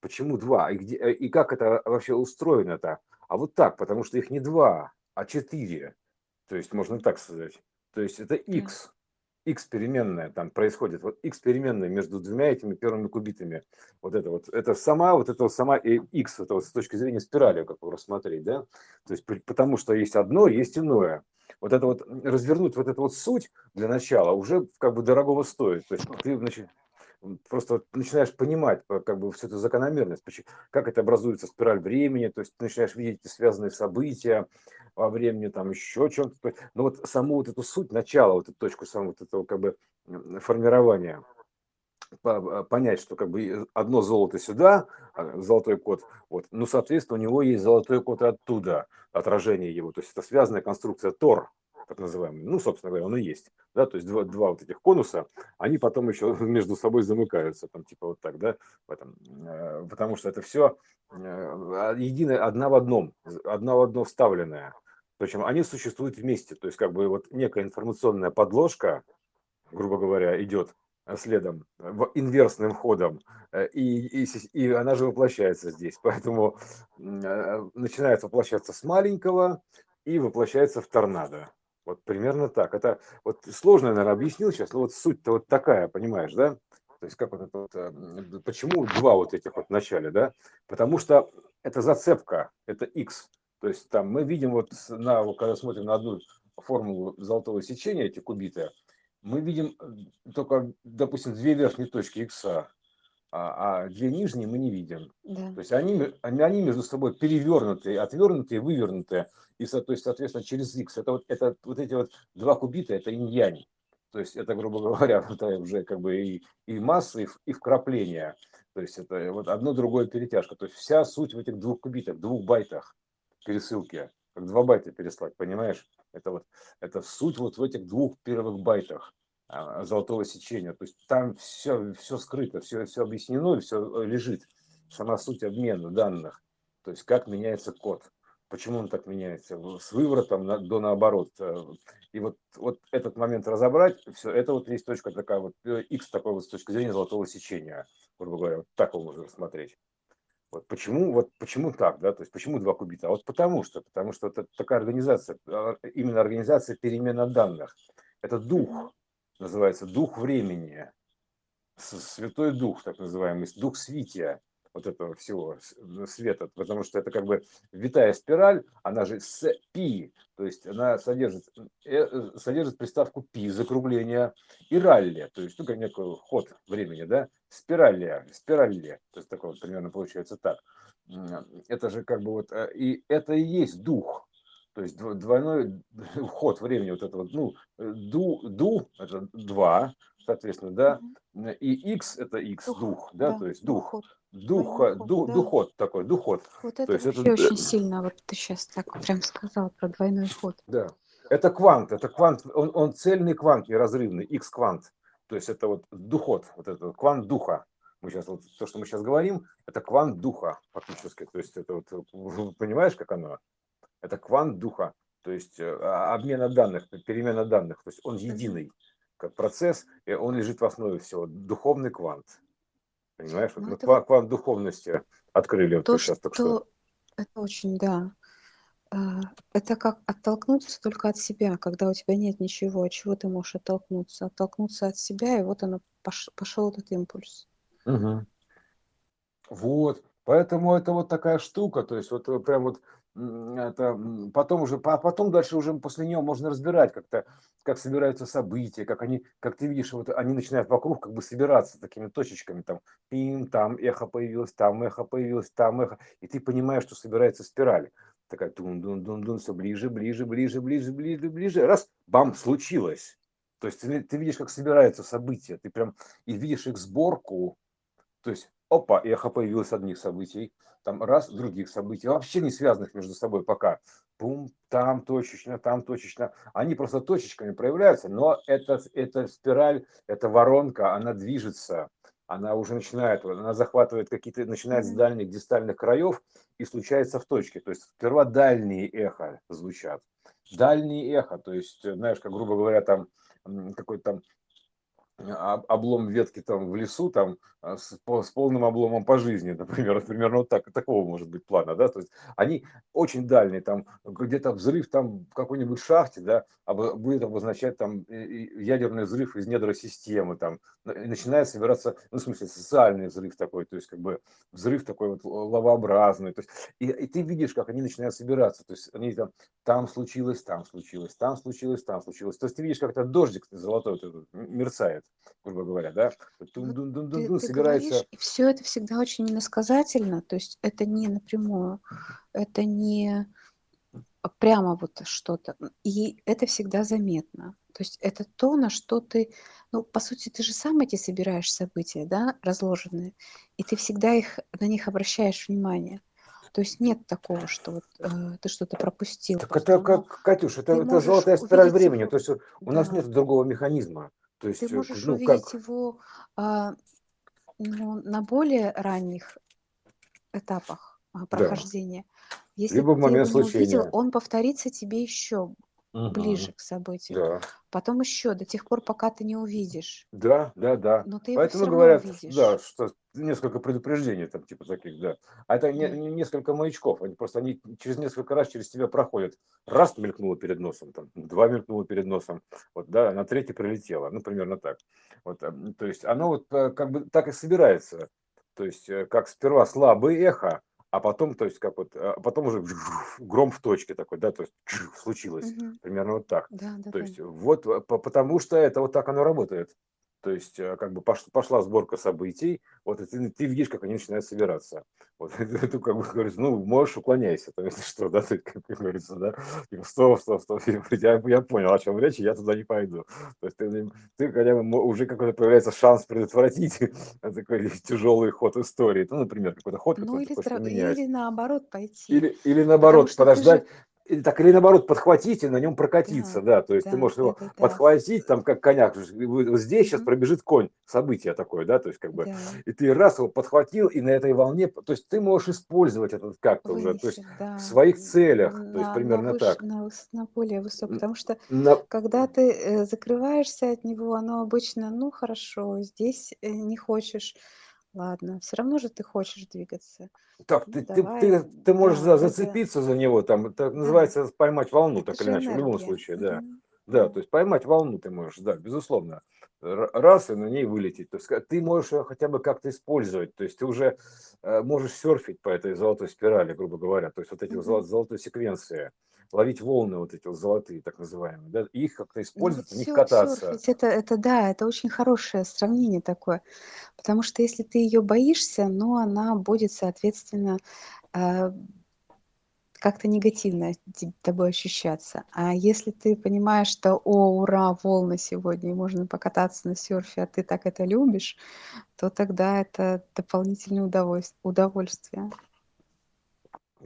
почему два, и, где, и как это вообще устроено-то? А вот так, потому что их не два, а четыре. То есть можно так сказать. То есть это x, x переменная там происходит, вот x переменная между двумя этими первыми кубитами. Вот это вот, это сама, вот это вот сама и x, это вот с точки зрения спирали, как его рассмотреть, да? То есть потому что есть одно, есть иное. Вот это вот, развернуть вот эту вот суть для начала уже как бы дорогого стоит. То есть ты, значит, просто начинаешь понимать как бы всю эту закономерность, как это образуется спираль времени, то есть ты начинаешь видеть эти связанные события во времени, там еще чем-то. Но вот саму вот эту суть, начало, вот эту точку самого вот этого как бы формирования, понять, что как бы одно золото сюда, а, золотой код, вот, ну, соответственно, у него есть золотой код оттуда, отражение его, то есть это связанная конструкция Тор, так называемый, ну, собственно говоря, он и есть, да, то есть два, два вот этих конуса, они потом еще между собой замыкаются, там, типа вот так, да, этом, э, потому что это все э, единое, одна в одном, одна в одно вставленное, причем они существуют вместе, то есть как бы вот некая информационная подложка, грубо говоря, идет следом, инверсным ходом, э, и, и, и она же воплощается здесь. Поэтому начинает воплощаться с маленького и воплощается в торнадо. Вот примерно так. Это вот сложно, наверное, объяснил сейчас, но вот суть-то вот такая, понимаешь, да? То есть как вот это вот, э, почему два вот этих вот в начале, да? Потому что это зацепка, это X. То есть там мы видим вот, на, когда смотрим на одну формулу золотого сечения, эти кубиты, мы видим э, только, допустим, две верхние точки X, а, а две нижние мы не видим. Да. То есть они, они, между собой перевернутые, отвернутые, вывернутые и, то есть, соответственно, через x. Это вот, это, вот эти вот два кубита, это инь-янь. То есть это, грубо говоря, это уже как бы и, и масса, и, и вкрапление. То есть это вот одно другое перетяжка. То есть вся суть в этих двух кубитах, двух байтах пересылки. Как два байта переслать, понимаешь? Это вот это суть вот в этих двух первых байтах золотого сечения. То есть там все, все скрыто, все, все объяснено, все лежит. Сама суть обмена данных. То есть как меняется код почему он так меняется, с выворотом на, до наоборот. Э, и вот, вот этот момент разобрать, все, это вот есть точка такая, вот X такой вот с точки зрения золотого сечения, грубо говоря, вот так его можно рассмотреть. Вот почему, вот почему так, да, то есть почему два кубита? А вот потому что, потому что это такая организация, а, именно организация перемена данных. Это дух, называется дух времени, святой дух, так называемый, дух свития вот этого всего света, потому что это как бы витая спираль, она же с пи, то есть она содержит, э, содержит приставку пи, закругление, и ралли, то есть ну, как некий ход времени, да, спиралли, спиралли, то есть такое вот примерно получается так. Это же как бы вот, э, и это и есть дух, то есть двойной ход времени, вот это вот, ну, э, ду, ду, это два, соответственно, да, и x это x, дух, дух да, да, то есть дух. Дух духа, ду, да. духот такой, духот. Вот это То вообще это... очень сильно, вот ты сейчас так прям сказал про двойной ход. Да, это квант, это квант, он, он цельный квант, неразрывный, x-квант. То есть это вот духот, вот это квант духа. Мы сейчас вот то, что мы сейчас говорим, это квант духа фактически. То есть это вот, понимаешь, как оно? Это квант духа, то есть э, а, обмена данных, перемена данных. То есть он единый как процесс, и он лежит в основе всего. Духовный квант. Понимаешь, ну, вот это... квант духовности открыли то, вот сейчас так что. Это очень, да. А, это как оттолкнуться только от себя, когда у тебя нет ничего, от чего ты можешь оттолкнуться. Оттолкнуться от себя, и вот оно пош... пошел этот импульс. Угу. Вот. Поэтому это вот такая штука, то есть вот прям вот это потом уже, а потом дальше уже после нее можно разбирать как-то, как собираются события, как они, как ты видишь, вот они начинают вокруг как бы собираться такими точечками, там, пим, там эхо появилось, там эхо появилось, там эхо, и ты понимаешь, что собирается спираль. Такая дун дун дун дун все ближе, ближе, ближе, ближе, ближе, ближе, раз, бам, случилось. То есть ты, ты видишь, как собираются события, ты прям и видишь их сборку, то есть опа, эхо появилось одних событий, там раз, других событий, вообще не связанных между собой пока. Пум, там точечно, там точечно. Они просто точечками проявляются, но это, это спираль, эта воронка, она движется, она уже начинает, она захватывает какие-то, начинает с дальних дистальных краев и случается в точке. То есть сперва дальние эхо звучат. Дальние эхо, то есть, знаешь, как грубо говоря, там какой-то там облом ветки там в лесу там а, с, с полным обломом по жизни, например, примерно вот так, такого может быть плана, да, то есть они очень дальние, там где-то взрыв там в какой-нибудь шахте, да, будет обозначать там ядерный взрыв из недра системы, там начинает собираться, ну, в смысле, социальный взрыв такой, то есть как бы взрыв такой вот лавообразный, то есть и, и ты видишь, как они начинают собираться, то есть они там, там случилось, там случилось, там случилось, там случилось, то есть ты видишь, как этот дождик золотой мерцает, грубо говоря, да, Тун -дун -дун -дун -дун, собирается. Говоришь, и все это всегда очень иносказательно, то есть это не напрямую, это не прямо вот что-то, и это всегда заметно. То есть это то, на что ты, ну, по сути, ты же сам эти собираешь события, да, разложенные, и ты всегда их, на них обращаешь внимание. То есть нет такого, что вот э, ты что-то пропустил. Так это как, Катюш, это, это золотая спираль времени. Его. То есть у да. нас нет другого механизма. То есть, ты э, можешь ну, увидеть как... его а, ну, на более ранних этапах а, прохождения. Да. Если Либо в момент ты его не увидел, он повторится тебе еще угу. ближе к событию. Да. Потом еще до тех пор, пока ты не увидишь. Да, да, да. Но ты Поэтому его говорят, увидишь. да, что несколько предупреждений там типа таких, да. А это не, не несколько маячков, они просто они через несколько раз через тебя проходят. Раз мелькнуло перед носом, там, два мелькнуло перед носом, вот, да, на третий прилетело, ну, примерно так. Вот, эм, то есть оно вот э, как бы так и собирается. То есть э, как сперва слабое эхо, а потом, то есть, как вот, а потом уже гром в точке такой, да, то есть случилось, угу. примерно вот так. Да, да, то да. есть, вот, потому что это вот так оно работает. То есть, э, как бы пошла сборка событий, вот и ты, ты видишь, как они начинают собираться. Вот это как бы говорится, ну, можешь уклоняйся, там, если что, да, ты, как говорится, да, типа, стоп, стоп, стоп, я, я понял, о чем речь, я туда не пойду. То есть ты, ты хотя бы уже какой-то появляется шанс предотвратить такой тяжелый ход истории. Ну, например, какой-то ход, ну, который или, или наоборот пойти. Или, или наоборот, подождать, или так, или наоборот, подхватить и на нем прокатиться, да, да то есть да, ты можешь его да, подхватить, да. там, как коняк, вот здесь сейчас пробежит конь, событие такое, да, то есть как бы, да. и ты раз его подхватил, и на этой волне, то есть ты можешь использовать этот как-то уже, то есть да. в своих целях, на, то есть примерно на так. На, на более высоком, потому что на... когда ты э, закрываешься от него, оно обычно, ну, хорошо, здесь э, не хочешь, Ладно, все равно же ты хочешь двигаться. Так, ты, ты, ты, ты можешь да, зацепиться это... за него, там, это да. называется поймать волну, это так или иначе, энергия. в любом случае, да. Mm-hmm. Да, то есть поймать волну ты можешь, да, безусловно. Раз и на ней вылететь. То есть ты можешь ее хотя бы как-то использовать. То есть ты уже э, можешь серфить по этой золотой спирали, грубо говоря. То есть вот эти mm-hmm. золотой секвенции ловить волны вот эти вот золотые, так называемые, да, и их как-то использовать, ну, на них кататься. Серфить, это, это да, это очень хорошее сравнение такое, потому что если ты ее боишься, ну, она будет, соответственно, э, как-то негативно тобой ощущаться. А если ты понимаешь, что, о, ура, волны сегодня, и можно покататься на серфе, а ты так это любишь, то тогда это дополнительное удовольствие.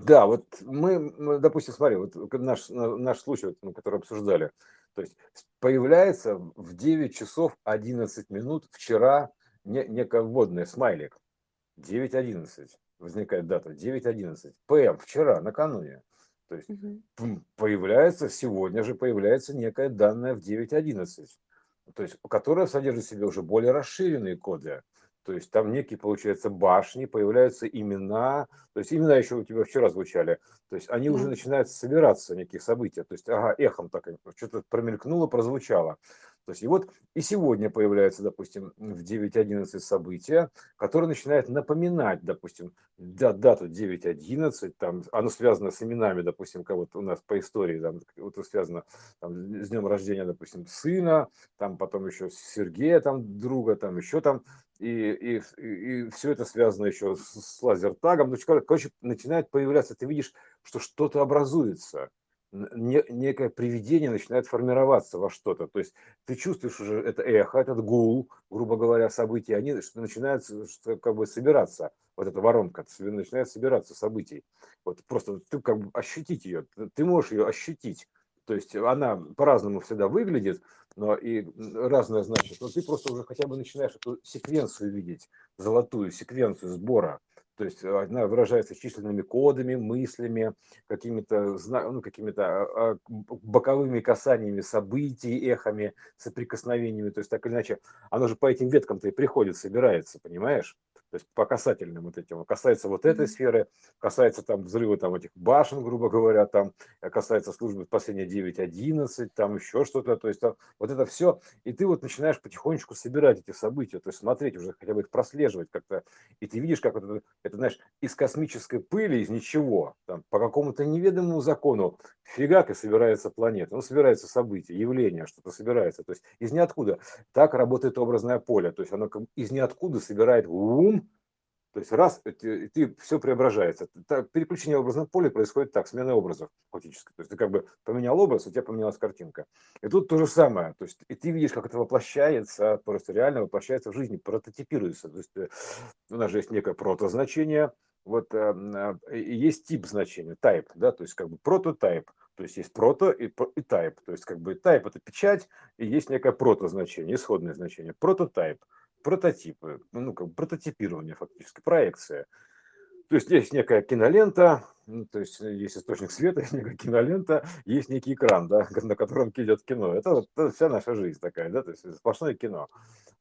Да, вот мы, допустим, смотри, вот наш, наш случай, вот, мы, который обсуждали, то есть появляется в 9 часов 11 минут вчера не, некое вводное, смайлик, 9.11, возникает дата, 9.11, ПМ, вчера, накануне. То есть угу. появляется, сегодня же появляется некая данная в 9.11, то есть, которая содержит в себе уже более расширенные коды. То есть там некие, получается, башни, появляются имена. То есть имена еще у тебя вчера звучали. То есть они да. уже начинают собираться, некие события. То есть, ага, эхом так, что-то промелькнуло, прозвучало. То есть и вот и сегодня появляется, допустим, в 9.11 событие, которое начинает напоминать, допустим, дату 9.11, там, оно связано с именами, допустим, кого-то у нас по истории, там, вот связано там, с днем рождения, допустим, сына, там потом еще Сергея, там, друга, там еще там и, и, и все это связано еще с, с лазертагом. Ну, короче, начинает появляться, ты видишь, что что-то образуется. Не, некое привидение начинает формироваться во что-то. То есть ты чувствуешь уже это эхо, этот гул, грубо говоря, события, они начинают как бы собираться, вот эта воронка начинает собираться событий. Вот просто ты как бы ощутить ее, ты можешь ее ощутить. То есть она по-разному всегда выглядит, но и разное значит. Но ты просто уже хотя бы начинаешь эту секвенцию видеть, золотую секвенцию сбора. То есть она выражается численными кодами, мыслями, какими-то ну, какими-то а, а, боковыми касаниями событий, эхами, соприкосновениями. То есть так или иначе, оно же по этим веткам-то и приходит, собирается, понимаешь? То есть по касательным вот этим. Касается вот этой сферы, касается там взрыва там этих башен, грубо говоря, там э, касается службы спасения 9.11, там еще что-то. То есть там, вот это все. И ты вот начинаешь потихонечку собирать эти события, то есть смотреть уже, хотя бы их прослеживать как-то. И ты видишь, как это, это знаешь, из космической пыли, из ничего, там, по какому-то неведомому закону, фигак и собирается планета. Ну, собирается событие, явление, что-то собирается. То есть из ниоткуда. Так работает образное поле. То есть оно из ниоткуда собирает ум, то есть раз, и ты, все преображается. переключение в образном поле происходит так, смена образов фактически. То есть ты как бы поменял образ, у тебя поменялась картинка. И тут то же самое. То есть и ты видишь, как это воплощается, просто реально воплощается в жизни, прототипируется. То есть э, у нас же есть некое протозначение, вот э, и есть тип значения, type, да, то есть как бы прототайп. То есть есть прото и, и type. То есть как бы type это печать, и есть некое протозначение, исходное значение. Прототайп прототипы, ну, как прототипирование фактически, проекция. То есть есть некая кинолента, ну, то есть есть источник света, есть некая кинолента, есть некий экран, да, на котором идет кино. Это, это вся наша жизнь такая, да, то есть сплошное кино,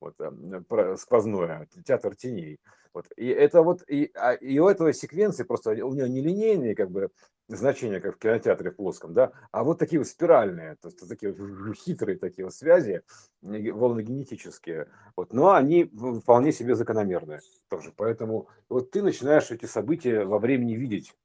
вот, э, сквозное, театр теней. Вот. И это вот, и, а, и у этого секвенции просто, у нее не линейные как бы значения, как в кинотеатре в плоском, да, а вот такие вот спиральные, то есть такие вот хитрые такие вот связи, волногенетические, вот, но они вполне себе закономерные тоже, поэтому вот ты начинаешь эти события во времени видеть,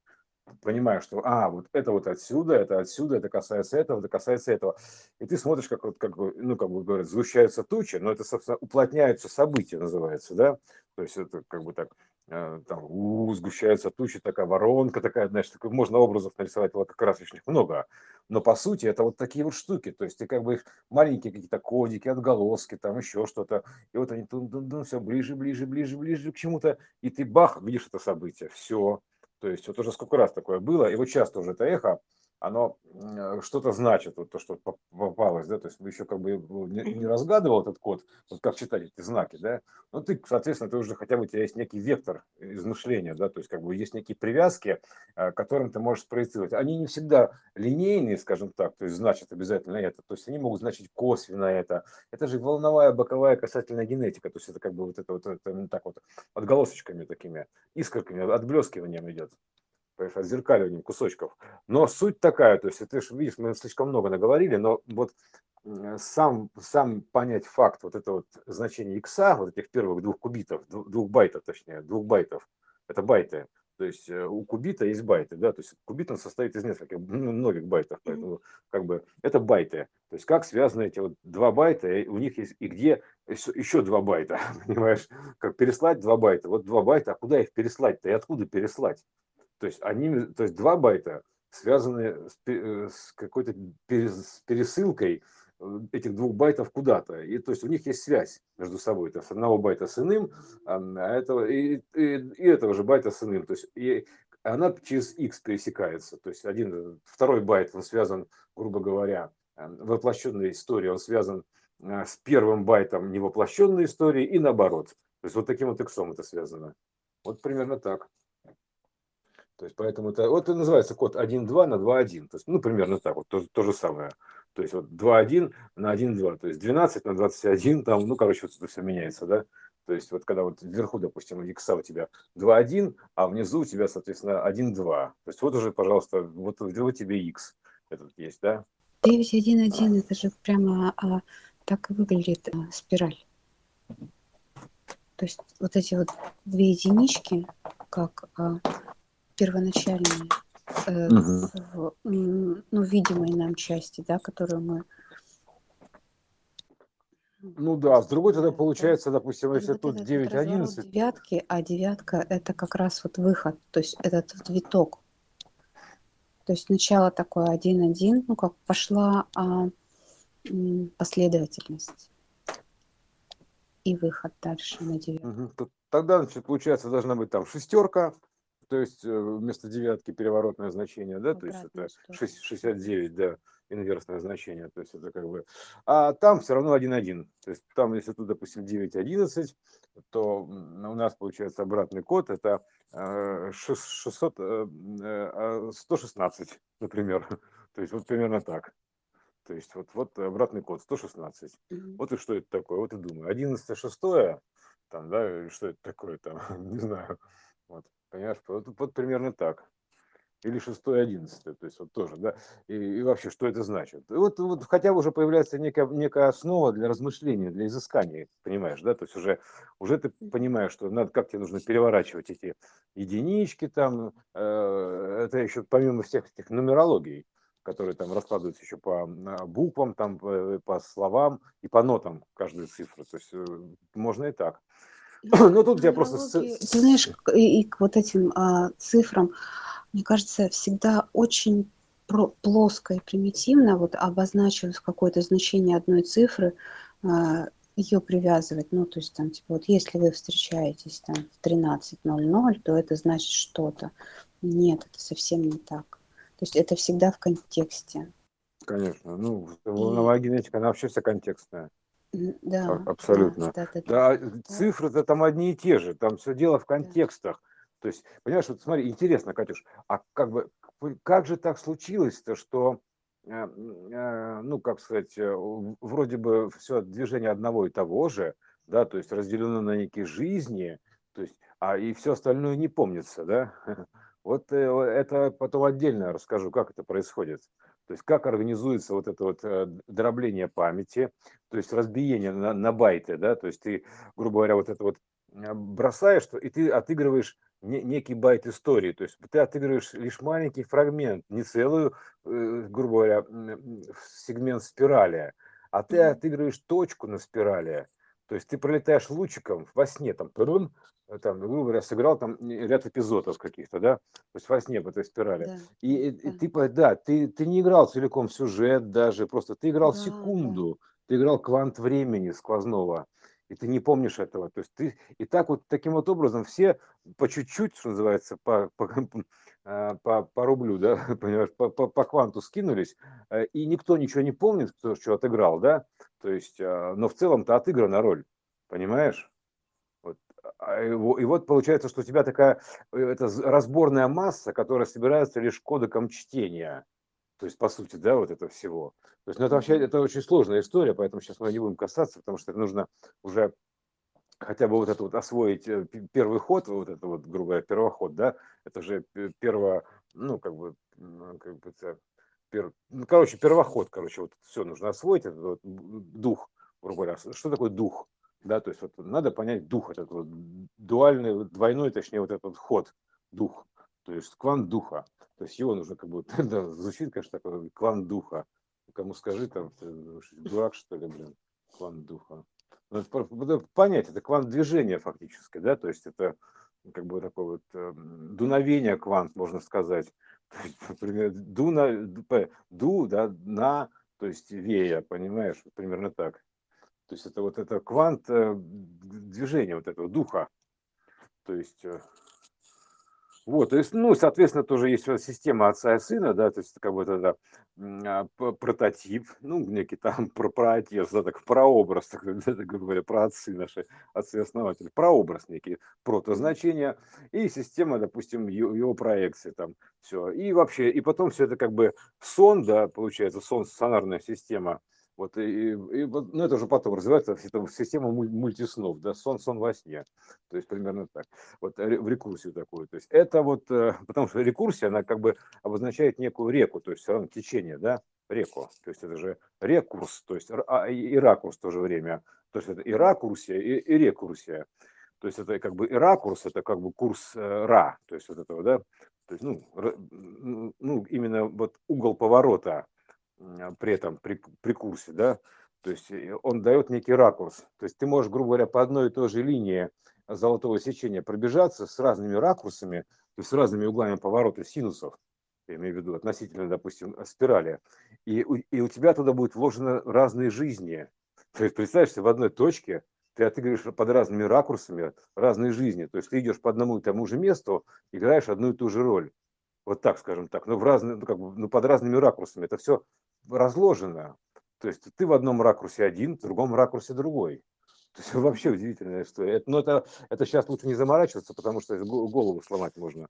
понимаешь, что, а, вот это вот отсюда, это отсюда, это касается этого, это касается этого. И ты смотришь, как, вот, как ну, как бы говорят, сгущаются тучи, но это, собственно, уплотняются события, называется, да, то есть это как бы так, э, там, у, сгущаются тучи, такая воронка такая, знаешь, такой, можно образов нарисовать красочных много, но по сути это вот такие вот штуки, то есть ты как бы их маленькие какие-то кодики, отголоски, там еще что-то, и вот они тун -тун -тун, все ближе, ближе, ближе, ближе к чему-то, и ты бах, видишь это событие, все, то есть вот уже сколько раз такое было, и вот часто уже это эхо, оно э, что-то значит, вот то, что попалось, да, то есть вы еще как бы не, не разгадывал этот код, вот как читать эти знаки, да, но ты, соответственно, ты уже хотя бы у тебя есть некий вектор измышления, да, то есть как бы есть некие привязки, э, которым ты можешь спроецировать. Они не всегда линейные, скажем так, то есть значат обязательно это, то есть они могут значить косвенно это. Это же волновая боковая касательная генетика, то есть это как бы вот это вот, это, так вот отголосочками такими, искорками, отблескиванием идет понимаешь, отзеркаливанием кусочков. Но суть такая, то есть ты же видишь, мы слишком много наговорили, но вот сам, сам понять факт вот это вот значение икса, вот этих первых двух кубитов, двух байтов точнее, двух байтов, это байты, то есть э, у кубита есть байты, да, то есть кубит он состоит из нескольких, ну, многих байтов, поэтому как бы это байты. То есть как связаны эти вот два байта, и у них есть и где еще два байта, понимаешь, как переслать два байта, вот два байта, а куда их переслать-то и откуда переслать? То есть они, то есть два байта связаны с, э, с какой-то пересылкой э, этих двух байтов куда-то. И то есть у них есть связь между собой. То есть одного байта с иным, а, а этого, и, и, и этого же байта с иным. То есть и она через x пересекается. То есть один, второй байт, он связан, грубо говоря, воплощенной историей, он связан с первым байтом невоплощенной истории и наоборот. То есть вот таким вот иксом это связано. Вот примерно так. То есть поэтому это вот это называется код 1.2 на 2.1. То есть, ну, примерно так, вот то, то же самое. То есть вот 2.1 на 1.2, то есть 12 на 21, там, ну, короче, вот это все меняется, да. То есть вот когда вот вверху, допустим, икса у тебя 2.1, а внизу у тебя, соответственно, 1.2. То есть вот уже, пожалуйста, вот, вот тебе x этот есть, да. 9.1.1 это же прямо а, так и выглядит а, спираль. То есть вот эти вот две единички, как а, первоначальной, э, угу. в, ну, видимой нам части, да, которую мы ну да, с другой тогда получается, допустим, если вот тут 9-11. девятки, а девятка это как раз вот выход, то есть этот виток. То есть сначала такое один-один, ну как пошла а, последовательность и выход дальше на девятку. Угу. Тогда, значит, получается, должна быть там шестерка, то есть э, вместо девятки переворотное значение, да, то есть это 6, 69, да, инверсное значение, то есть это как бы, а там все равно 1-1, то есть там, если тут, допустим, 9-11, то у нас получается обратный код, это 600, 116, э, э, а, например, то есть вот примерно так. То есть вот, вот обратный код 116. Mm-hmm. Вот и что это такое? Вот и думаю. 11 шестое, там, да, что это такое там, не знаю. Вот. Понимаешь, вот, вот примерно так. Или шестое, одиннадцатое, то есть вот тоже, да, и, и вообще, что это значит. И вот, вот хотя бы уже появляется некая, некая основа для размышления, для изыскания, понимаешь, да, то есть уже, уже ты понимаешь, что надо, как тебе нужно переворачивать эти единички там, э, это еще помимо всех этих нумерологий, которые там раскладываются еще по буквам, там, по, по словам и по нотам каждой цифры, то есть э, можно и так. Ну, тут я просто... Ты знаешь, и, и к вот этим а, цифрам, мне кажется, всегда очень про- плоско и примитивно вот обозначивать какое-то значение одной цифры, а, ее привязывать, ну, то есть там, типа, вот если вы встречаетесь там в 13.00, то это значит что-то. Нет, это совсем не так. То есть это всегда в контексте. Конечно. Ну, волновая генетика, она вообще вся контекстная. Да, Абсолютно. Да, да, да, да. цифры-то там одни и те же, там все дело в контекстах. То есть, понимаешь, вот смотри, интересно, Катюш, а как бы, как же так случилось-то, что, э, э, ну, как сказать, э, вроде бы все движение одного и того же, да, то есть разделено на некие жизни, то есть, а и все остальное не помнится, да? Вот это потом отдельно расскажу, как это происходит. То есть как организуется вот это вот э, дробление памяти, то есть разбиение на, на байты, да, то есть ты, грубо говоря, вот это вот э, бросаешь, и ты отыгрываешь не, некий байт истории, то есть ты отыгрываешь лишь маленький фрагмент, не целую, э, грубо говоря, сегмент спирали, а ты отыгрываешь точку на спирали, то есть ты пролетаешь лучиком во сне, там, там, грубо говоря, сыграл там ряд эпизодов каких-то, да, то есть во сне в этой спирали. Да. И, да. и ты, да, ты, ты не играл целиком сюжет даже, просто ты играл да, секунду, да. ты играл квант времени сквозного, и ты не помнишь этого. То есть ты и так вот таким вот образом все по чуть-чуть, что называется, по, по, а, по, по рублю, да, понимаешь, по, по, по кванту скинулись, э, и никто ничего не помнит, кто что отыграл, да, то есть, но в целом-то отыграна роль, понимаешь? А, и вот получается, что у тебя такая э, это разборная масса, которая собирается лишь кодеком чтения. То есть, по сути, да, вот это всего. То есть, ну, это вообще это очень сложная история, поэтому сейчас мы не будем касаться, потому что нужно уже хотя бы вот это вот освоить э, первый ход, вот это вот, грубо говоря, первоход, да, это же перво, ну, как бы, как бы это, пер, ну, короче, первоход, короче, вот все нужно освоить, этот вот дух, грубо говоря. Что такое дух? Да, то есть вот надо понять дух, этот вот дуальный, двойной, точнее, вот этот ход, дух, то есть квант духа, то есть его нужно как бы, да, звучит, конечно, такой квант духа, кому скажи, там, дурак, что ли, блин, квант духа. Ну, это, понять, это квант движения фактически, да, то есть это как бы такое вот э, дуновение квант, можно сказать, например, ду, на, ду, да, на, то есть вея, понимаешь, примерно так. То есть это вот это квант э, движения, вот этого духа. То есть э, вот, то есть, ну, соответственно, тоже есть система отца и сына, да, то есть как бы это да, прототип, ну, некий там про, про отец, да, так прообраз, так, так говоря, про отцы наши, отцы-основатели, прообраз некий, протозначение, и система, допустим, его, его проекции там, все. И вообще, и потом все это как бы сон, да, получается, сон, сонарная система, вот, и, и, вот, ну, это уже потом развивается это, система мультиснов, да, сон, сон во сне. То есть примерно так. Вот в рекурсию такую. То есть это вот, э, потому что рекурсия, она как бы обозначает некую реку, то есть все равно течение, да, реку. То есть это же рекурс, то есть а, и ракурс в то же время. То есть это и ракурсия, и, и рекурсия. То есть это как бы и ракурс, это как бы курс э, ра, то есть вот этого, да, то есть, ну, ну, именно вот угол поворота при этом, при, при курсе, да, то есть э, он дает некий ракурс. То есть ты можешь, грубо говоря, по одной и той же линии золотого сечения пробежаться с разными ракурсами, то есть с разными углами поворота синусов. я имею в виду относительно, допустим, спирали, и, и у тебя туда будут вложены разные жизни. То есть, представляешь, в одной точке ты отыгрываешь под разными ракурсами разные жизни. То есть ты идешь по одному и тому же месту, играешь одну и ту же роль. Вот так, скажем так, но в разные, ну, как бы, ну, под разными ракурсами. Это все разложено. То есть ты в одном ракурсе один, в другом ракурсе другой. То есть вообще удивительная история. Это, но это, это сейчас лучше не заморачиваться, потому что голову сломать можно.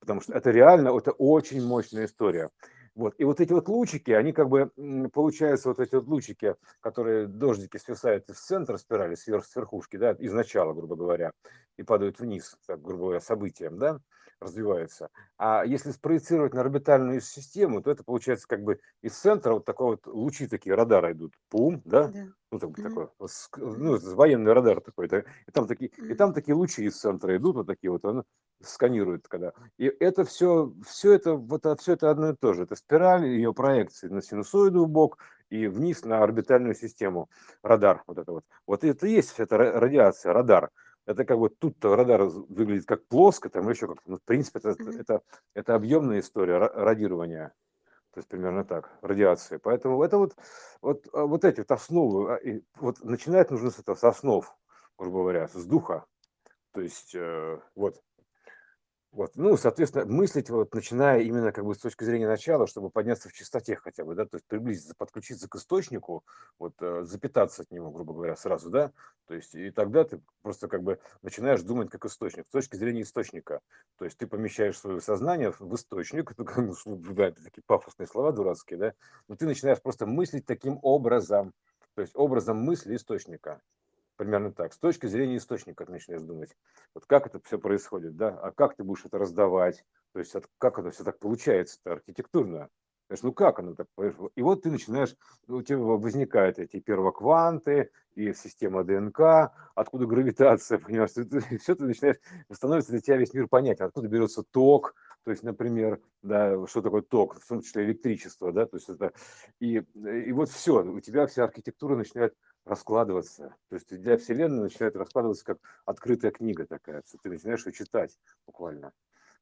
Потому что это реально, это очень мощная история. Вот. И вот эти вот лучики, они как бы, получаются вот эти вот лучики, которые дождики свисают из центра спирали, сверх, с верхушки, да, из начала, грубо говоря, и падают вниз, так, грубо говоря, событием, да, развиваются. А если спроецировать на орбитальную систему, то это получается как бы из центра вот такой вот лучи такие, радары идут, пум, да, да. ну, так, mm-hmm. такой, ну, военный радар такой, -то. и там такие, mm-hmm. и там такие лучи из центра идут, вот такие вот, он сканирует, когда, и это все, все это, вот все это одно и то же, это спираль, ее проекции на синусоиду в бок и вниз на орбитальную систему, радар, вот это вот, вот это и есть эта радиация, радар, это как бы тут-то радар выглядит как плоско, там еще как-то. Ну, в принципе, это, mm-hmm. это, это объемная история радирования. То есть примерно так, радиации. Поэтому это вот, вот, а, вот эти вот основы, а, вот начинать нужно с этого, с основ, грубо говоря, с духа. То есть э, вот вот. Ну, соответственно, мыслить вот, начиная именно как бы с точки зрения начала, чтобы подняться в чистоте хотя бы, да, то есть приблизиться, подключиться к источнику, вот, э, запитаться от него, грубо говоря, сразу, да, то есть и тогда ты просто как бы начинаешь думать как источник, с точки зрения источника, то есть ты помещаешь свое сознание в источник, это бы, да, такие пафосные слова дурацкие, да, но ты начинаешь просто мыслить таким образом, то есть образом мысли источника, примерно так. С точки зрения источника ты начинаешь думать, вот как это все происходит, да, а как ты будешь это раздавать, то есть как это все так получается архитектурно. Знаешь, ну как оно так? И вот ты начинаешь, у тебя возникают эти первокванты и система ДНК, откуда гравитация, понимаешь, ты, все ты начинаешь, становится для тебя весь мир понятен, откуда берется ток, то есть, например, да, что такое ток, в том числе электричество, да, то есть это, и, и вот все, у тебя вся архитектура начинает раскладываться. То есть для Вселенной начинает раскладываться как открытая книга такая. Ты начинаешь ее читать буквально.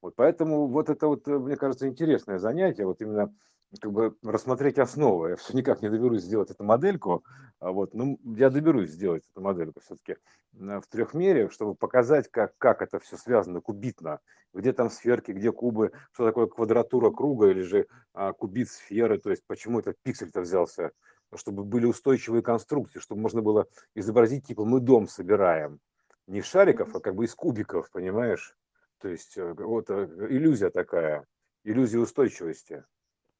Вот поэтому вот это вот, мне кажется, интересное занятие, вот именно как бы рассмотреть основы. Я все никак не доберусь сделать эту модельку, а вот, ну, я доберусь сделать эту модельку все-таки в трехмере, чтобы показать, как, как это все связано кубитно, где там сферки, где кубы, что такое квадратура круга или же а, кубит сферы, то есть почему этот пиксель-то взялся чтобы были устойчивые конструкции, чтобы можно было изобразить, типа, мы дом собираем. Не из шариков, а как бы из кубиков, понимаешь? То есть э, вот э, иллюзия такая, иллюзия устойчивости.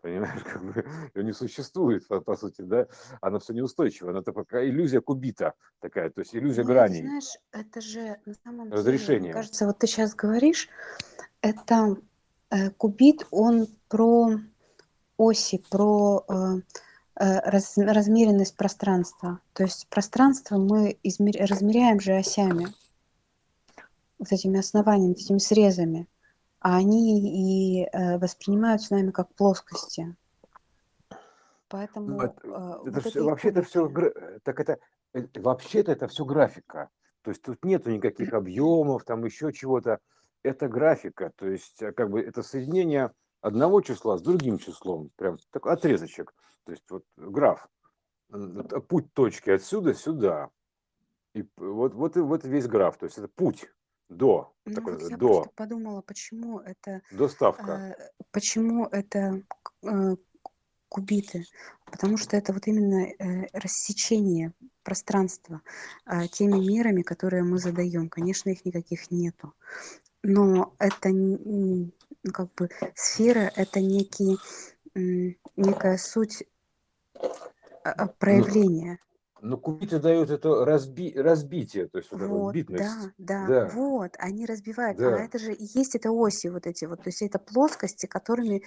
Понимаешь, как бы ее не существует, по, по сути, да, она все неустойчиво, она такая иллюзия кубита такая, то есть иллюзия ну, граней. Знаешь, это же на самом Разрешение. деле, мне кажется, вот ты сейчас говоришь, это э, кубит, он про оси, про Э, раз, размеренность пространства. То есть пространство мы измер, размеряем же осями, вот этими основаниями, этими срезами, а они и э, воспринимаются нами как плоскости. Поэтому это, э, это вот все, вообще это все так это э, вообще-то это все графика. То есть тут нету никаких объемов, там еще чего-то. Это графика, то есть э, как бы это соединение одного числа с другим числом, прям такой отрезочек. То есть вот граф, путь точки отсюда сюда. И вот, вот, вот весь граф, то есть это путь до. Ну, такой, вот я до. подумала, почему это... Доставка. Э, почему это э, кубиты? Потому что это вот именно э, рассечение пространства э, теми мерами, которые мы задаем. Конечно, их никаких нету. Но это ну, как бы сфера, это некий, некая суть а, а, проявления. Но, но кубиты дают это разби, разбитие, то есть вот, вот битность. Да, да, да, вот, они разбивают. А да. А это же и есть это оси вот эти вот, то есть это плоскости, которыми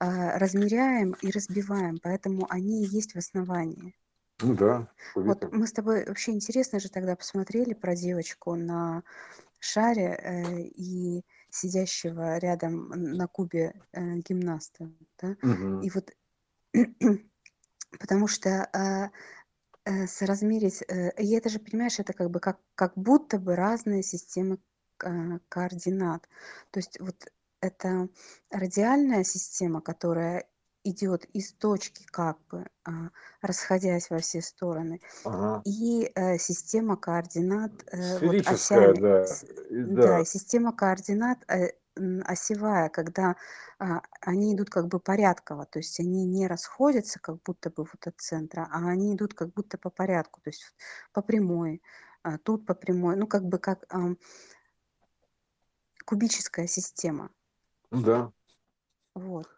э, размеряем и разбиваем, поэтому они и есть в основании. Ну да. Кубиты. Вот мы с тобой вообще интересно же тогда посмотрели про девочку на шаре э, и сидящего рядом на кубе э, гимнаста, да? Угу. И вот потому что э, э, соразмерить, и это же, понимаешь, это как бы как, как будто бы разные системы э, координат. То есть вот это радиальная система, которая идет из точки, как бы а, расходясь во все стороны, Ага. и э, система координат э, вот осями, да. с- да, да. система координат э, осевая, когда а, они идут как бы порядково, то есть они не расходятся как будто бы вот от центра, а они идут как будто по порядку, то есть по прямой, а, тут по прямой, ну как бы как ам, кубическая система, да. вот.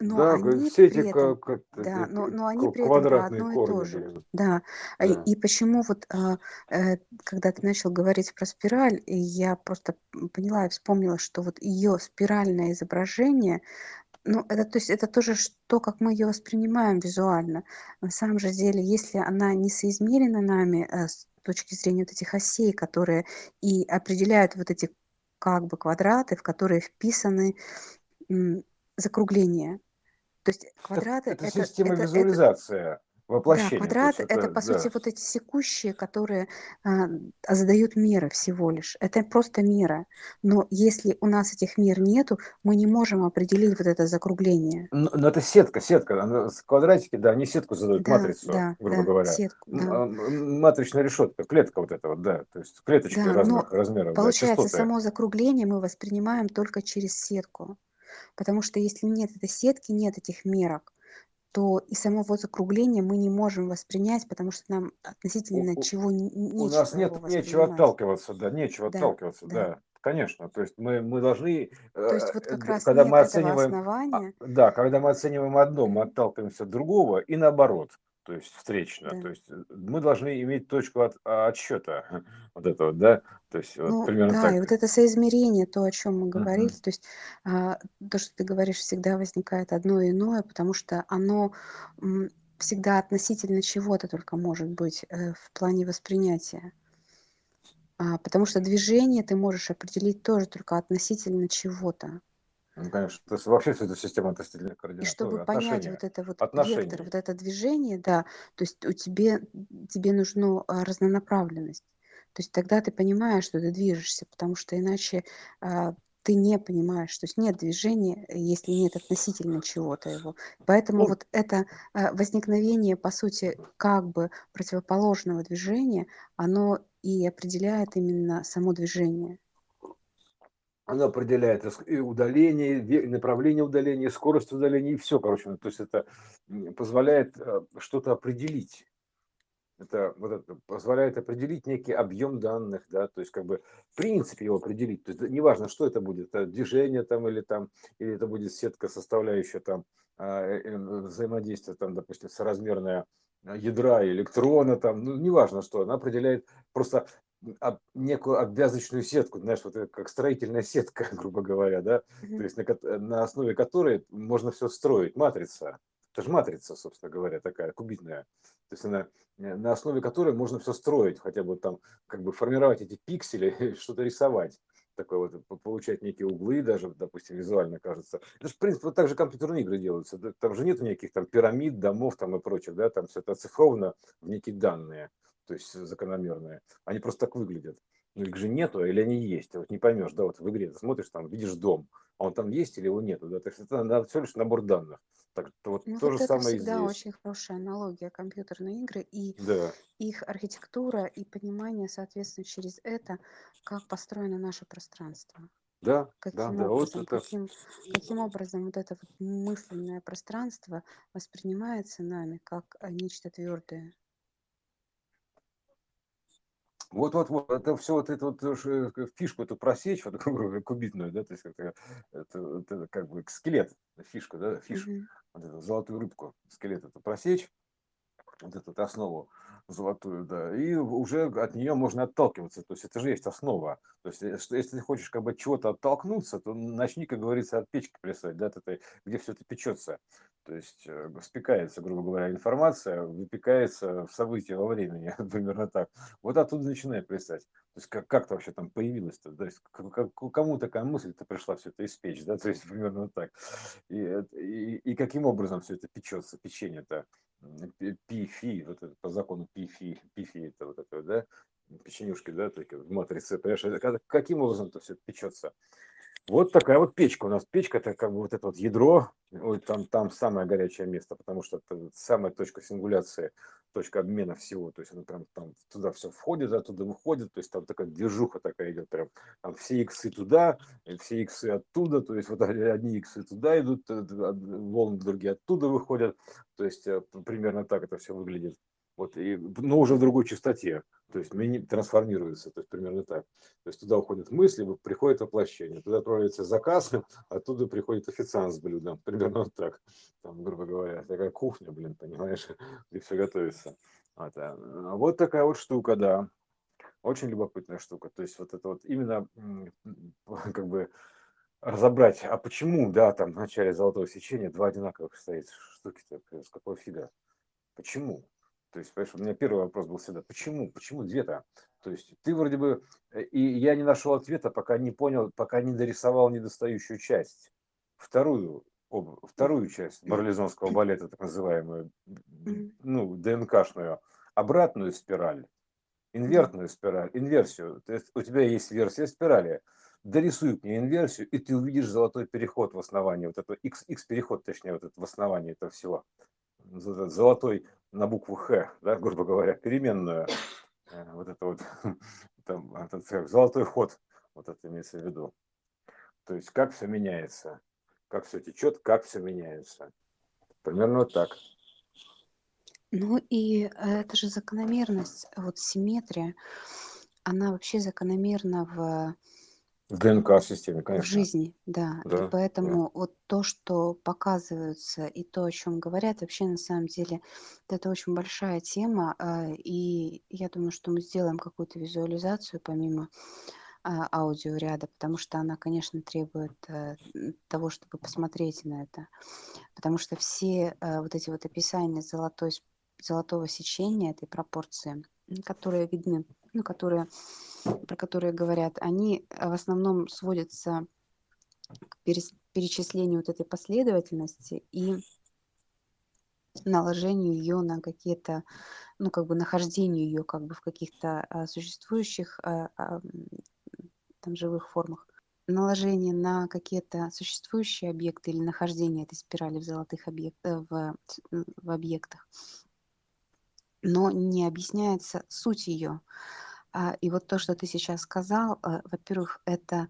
Но Да, они все при эти этом ка- как Да, но, но они при этом про одно и то же. Да. А И, Да. и почему вот, а, э, когда ты начал говорить про спираль, и я просто поняла и вспомнила, что вот ее спиральное изображение, ну, это, то есть это тоже то, как мы ее воспринимаем визуально. На самом же деле, если она не соизмерена нами э, с точки зрения вот этих осей, которые и определяют вот эти как бы квадраты, в которые вписаны закругления. То есть квадраты это это, система это, это, визуализация, да, воплощение. То есть квадраты это, это, по сути, да. вот эти секущие, которые а, задают меры всего лишь. Это просто мера. Но если у нас этих мер нету, мы не можем определить вот это закругление. Но, но это сетка, сетка. Она Квадратики, да, они сетку задают, Да, матрицу, да, грубо да, говоря. сетку, да. а, Матричная решетка, клетка вот эта вот, да. То есть клеточки Да, разных размеров, да, получается, частоты. само закругление мы воспринимаем только через сетку. Потому что если нет этой сетки, нет этих мерок, то и самого закругления мы не можем воспринять, потому что нам относительно у- чего н- у нас нет нечего отталкиваться, да, нечего Да, отталкиваться, да. да, конечно. То есть мы, мы должны, То есть э, вот э, как раз когда мы оцениваем, а, основания. да, когда мы оцениваем одно, мы отталкиваемся от другого и наоборот, то есть встречно. Да. То есть э, мы должны иметь точку от, а, отсчета вот этого, да, то есть вот Ну примерно да, и так. вот это соизмерение, то, о чем мы говорили, Мгм. то есть а, то, что ты говоришь, всегда возникает одно и иное, потому что оно м, всегда относительно чего-то только может быть э, в плане воспринятия. А, потому что движение ты можешь определить тоже только относительно чего-то. Ну, конечно, то есть вообще вся эта система относительных И координат чтобы тоже, понять отношения, вот это вот вектор, отношений. вот это движение, да, то есть у тебе, тебе нужна разнонаправленность. То есть тогда ты понимаешь, что ты движешься, потому что иначе а, ты не понимаешь, то есть нет движения, если нет относительно чего-то его. Поэтому Ну, вот это а, возникновение, по сути, как бы противоположного движения, оно и определяет именно само движение. Оно определяет и удаление, и направление удаления, и скорость удаления, и все, короче. ну, То есть это позволяет э, что-то определить. Это, вот это позволяет определить некий объем данных, да, то есть как бы в принципе его определить. То есть неважно, что это будет, это движение там или там, или это будет сетка, составляющая там а, э, э, взаимодействие там, допустим, соразмерная а, ядра электрона там, ну неважно что, она определяет просто некую обвязочную сетку, знаешь, вот это как строительная сетка, грубо говоря, да, то Мгм. есть на, кот- на основе которой можно все строить, матрица. Это же матрица, собственно говоря, такая кубитная. То есть она э, на основе которой можно все строить, хотя бы там как бы формировать эти пиксели, что-то рисовать. Такое вот, по- получать некие углы даже, допустим, визуально кажется. Это же, в принципе, вот так же компьютерные игры делаются. Там же нет никаких там пирамид, домов там и прочих, да, там все это оцифровано в некие данные, то есть закономерные. Они просто так выглядят. Но их же нету, или они есть. Вот не поймешь, да, вот в игре ты смотришь, там видишь дом, а он там есть или его нету, да, то есть это всего лишь набор данных. Так вот Ну то вот же это самое всегда здесь. очень хорошая аналогия компьютерные игры и Да, их архитектура и понимание, соответственно, через это, как построено наше пространство. да, да, Каким да, вот образом, это каким, каким образом вот это вот мысленное пространство воспринимается нами как а, нечто твердое. Вот, вот, вот, это все вот эту вот э, к- фишку эту просечь, вот говоря, кубитную, да, то есть это, вот это как бы скелет, фишка, да, фиш, Мгм. вот эту золотую рыбку, скелет эту просечь, вот эту основу золотую, да, и уже от нее можно отталкиваться, то есть это же есть основа, то есть э, если ты хочешь как бы от чего-то оттолкнуться, то начни, как говорится, от печки плясать, да, от этой, где все это печется, то есть э, спекается, грубо говоря, информация, выпекается в события во времени, примерно так, вот оттуда начинай плясать, то есть как, как-то вообще там появилось-то, то есть кому такая мысль-то пришла все это испечь, да, то есть примерно так, и, и, и каким образом все это печется, печенье-то, м, пи, пи, фи, вот это по закону пи, фи, пи, фи, это вот это, да, печенюшки, да, такие в матрице, понимаешь, как- каким образом это все печется. Вот такая вот печка у нас. Печка это как бы вот это вот ядро, вот там, там самое горячее место, потому что это самая точка сингуляции, точка обмена всего. То есть она прям там туда все входит, оттуда выходит. То есть там такая движуха такая идет прям. Там все иксы туда, все иксы оттуда. То есть вот одни иксы туда идут, э, волны другие оттуда выходят. То есть э, примерно так это все выглядит. Вот, и, но уже в другой частоте, то есть мини, трансформируется, то есть примерно так. То есть туда уходят мысли, приходит воплощение, туда отправляется заказ, оттуда приходит официант с блюдом, примерно вот так, там, грубо говоря, такая кухня, блин, понимаешь, где все готовится. Вот, а, вот такая вот штука, да, очень любопытная штука. То есть вот это вот именно как бы разобрать, а почему, да, там в начале золотого сечения два одинаковых стоит штуки-то, с какого фига? Почему? То есть, понимаешь, у меня первый вопрос был всегда, почему, почему две-то? То есть ты вроде бы, э, и я не нашел ответа, пока не понял, пока не дорисовал недостающую часть. Вторую, об, вторую часть барлизонского балета, так называемую, ну, ДНКшную, обратную спираль, инвертную спираль, инверсию. То есть у тебя есть версия спирали, дорисуй мне инверсию, и ты увидишь золотой переход в основании, вот это X, X переход, точнее, вот это в основании этого всего. Золотой на букву Х, да, грубо говоря, переменную, э, вот это вот, там, этот, золотой ход, вот это имеется в виду. То есть как все меняется, как все течет, как все меняется. Примерно вот так. Ну и э, это же закономерность, вот симметрия, она вообще закономерна в в ДНК-системе, конечно. В жизни, да. Да, И поэтому да. вот то, что показываются, и то, о чем говорят, вообще на самом деле это очень большая тема. а, И я думаю, что мы сделаем какую-то визуализацию помимо а, аудиоряда, потому что она, конечно, требует э, того, чтобы посмотреть на это. Потому что все э, вот эти вот описания золотой, золотого сечения этой пропорции, которые видны, ну, которые про которые говорят, они э, в основном сводятся к перечислению вот этой последовательности и наложению ее на какие-то, ну, как бы нахождению ее как бы в каких-то а, существующих а, а, там живых формах. Наложение на какие-то существующие объекты или нахождение этой спирали в золотых объектах, в, в объектах. Но не объясняется суть ее. А, и вот то, что ты сейчас сказал, э, во-первых, это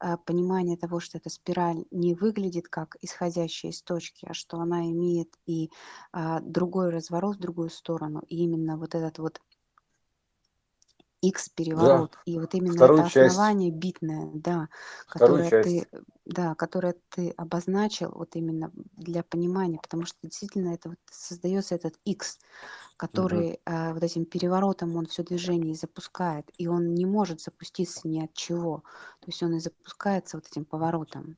а, понимание того, что эта спираль не выглядит как исходящая из точки, а что она имеет и а, другой разворот в другую сторону. И именно вот этот вот X переворот. Да. И вот именно Вторую это часть. основание битное, да, которое ты, да, которое ты обозначил вот именно для понимания, потому что действительно это вот создается этот X, который угу. э, вот этим переворотом он все движение запускает, и он не может запуститься ни от чего. То есть он и запускается вот этим поворотом.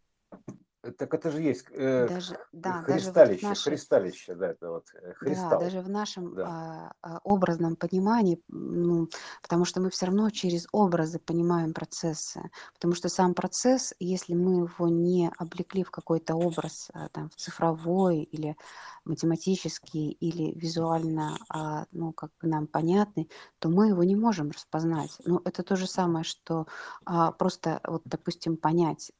Так это же есть э, даже, да, христалище, даже вот нашей, христалище, да, это вот э, христалл. Да, даже в нашем да. а, а, образном понимании, ну, потому что мы все равно через образы понимаем процессы, потому что сам процесс, если мы его не облекли в какой-то образ, а, там, в цифровой или математический или визуально, а, ну, как нам понятный, то мы его не можем распознать. Ну, это то же самое, что а, просто, вот, допустим, понять,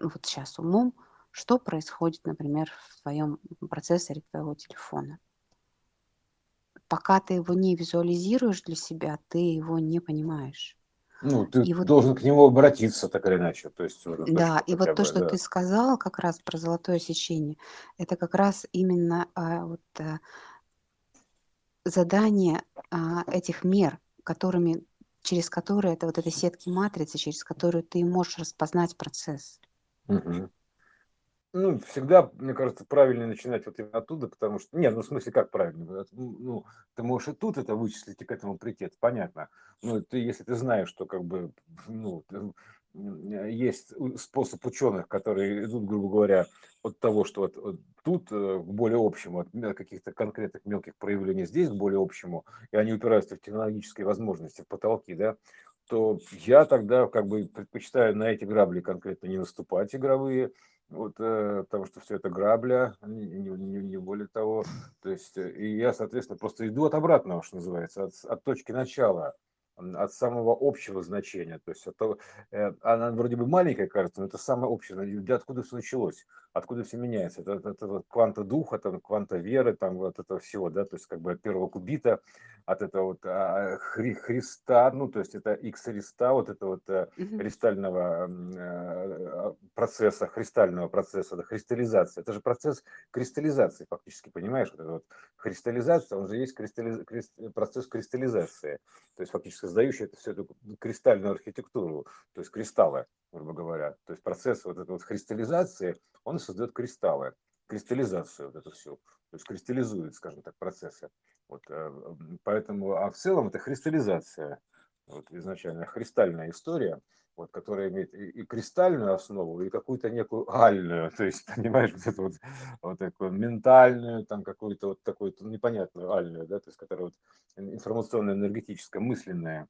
вот сейчас умом, что происходит, например, в твоем процессоре твоего телефона. Пока ты его не визуализируешь для себя, ты его не понимаешь. Ну, ты и вот, должен к нему обратиться так или иначе. То есть, да, и вот бы, то, что да. ты сказал как раз про золотое сечение, это как раз именно а, вот, а, задание а, этих мер, которыми, через которые, это вот этой сетки матрицы, через которую ты можешь распознать процесс. Угу. Ну, всегда, мне кажется, правильно начинать вот именно оттуда, потому что, нет, ну, в смысле, как правильно? Ну, ты можешь и тут это вычислить, и к этому прийти, это понятно. Но ты, если ты знаешь, что, как бы, ну, есть способ ученых, которые идут, грубо говоря, от того, что вот, вот тут э, к более общему, от каких-то конкретных мелких проявлений здесь к более общему, и они упираются в технологические возможности, в потолки, да, то я тогда как бы предпочитаю на эти грабли конкретно не наступать игровые, вот, э, потому что все это грабля, не, не, не более того. То есть, э, и я, соответственно, просто иду от обратного, что называется, от, от точки начала. от самого общего значения. То есть это, э, она вроде бы маленькая кажется, но это самое общее. Откуда все началось? Откуда все меняется? Это, это, это кванта духа, там, кванта веры, там вот этого всего, да, то есть как бы от первого кубита, от этого вот а, хри, Христа, ну, то есть это X Христа, вот это вот mm-hmm. кристального а, процесса, христального процесса, да, христаллизация. Это же процесс кристаллизации фактически, понимаешь? Вот это вот христаллизация, он же есть кристаллиз... процесс кристаллизации. То есть фактически создающий это всю эту кристальную архитектуру, то есть кристаллы, грубо говоря. То есть процесс вот этой вот кристаллизации, он создает кристаллы, кристаллизацию вот эту всю, то есть кристаллизует, скажем так, процессы. Вот, э, поэтому, а в целом это кристаллизация, вот изначально христальная история, вот, которая имеет и, и кристальную основу, и какую-то некую альную, то есть, понимаешь, вот эту вот, вот такую ментальную, там какую-то вот такую непонятную альную, да, то есть, которая вот информационно-энергетическая, мысленная,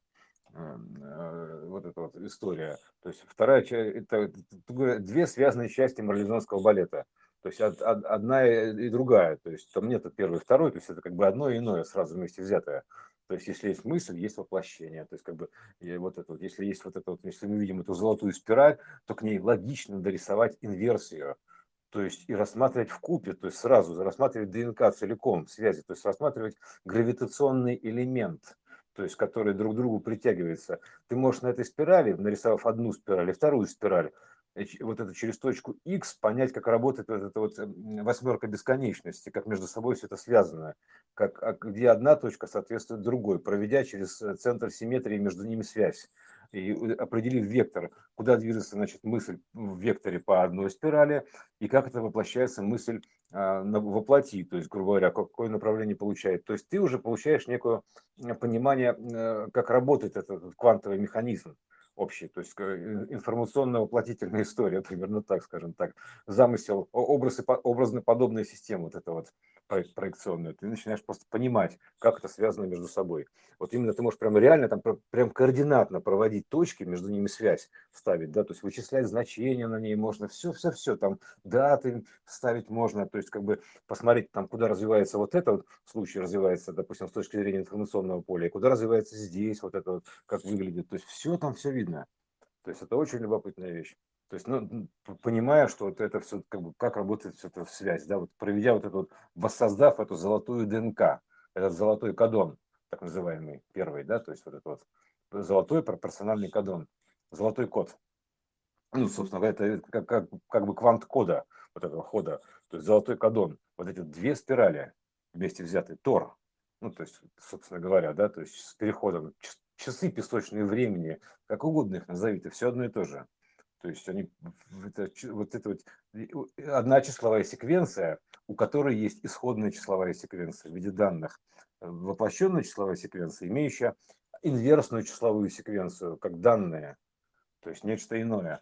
вот эта вот история. То есть вторая часть, это две связанные части марлезонского балета. То есть одна и другая. То есть там нет первой и второй, то есть это как бы одно и иное сразу вместе взятое. То есть, если есть мысль, есть воплощение. То есть, как бы, вот это вот, если есть вот это вот, если мы видим эту золотую спираль, то к ней логично дорисовать инверсию. То есть, и рассматривать в купе, то есть сразу рассматривать ДНК целиком в связи, то есть рассматривать гравитационный элемент, то есть, который друг к другу притягивается. Ты можешь на этой спирали, нарисовав одну спираль вторую спираль, вот это через точку X понять, как работает вот эта вот восьмерка бесконечности, как между собой все это связано, как, а где одна точка соответствует другой, проведя через э, центр симметрии между ними связь и определив вектор, куда движется значит, мысль в векторе по одной спирали, и как это воплощается мысль а, воплоти, то есть, грубо говоря, какое направление получает. То есть ты уже получаешь некое понимание, э, как работает этот квантовый механизм общий, то есть э, информационно-воплотительная история, примерно так, скажем так, замысел, образ, образно подобная система, вот это вот проекционную, ты начинаешь просто понимать, как это связано между собой. Вот именно ты можешь прям реально там прям координатно проводить точки, между ними связь ставить, да, то есть вычислять значения на ней можно, все, все, все, там даты ставить можно, то есть как бы посмотреть там, куда развивается вот этот вот случай развивается, допустим, с точки зрения информационного поля, куда развивается здесь вот это вот, как выглядит, то есть все там все видно. То есть это очень любопытная вещь. То есть, ну, понимая, что вот это все, как бы, как работает все это в связь, да, вот проведя вот вот, воссоздав эту золотую ДНК, этот золотой кадон, так называемый первый, да, то есть вот этот вот золотой пропорциональный кадон, золотой код. Ну, собственно, это как, как, как бы квант кода вот этого хода, то есть золотой кадон, вот эти две спирали вместе взятые, Тор, ну, то есть, собственно говоря, да, то есть с переходом часы песочные времени, как угодно их назовите, все одно и то же. То есть они, это, вот это вот одна числовая секвенция, у которой есть исходная числовая секвенция в виде данных, э, воплощенная числовая секвенция, имеющая инверсную числовую секвенцию, как данные, то есть нечто иное.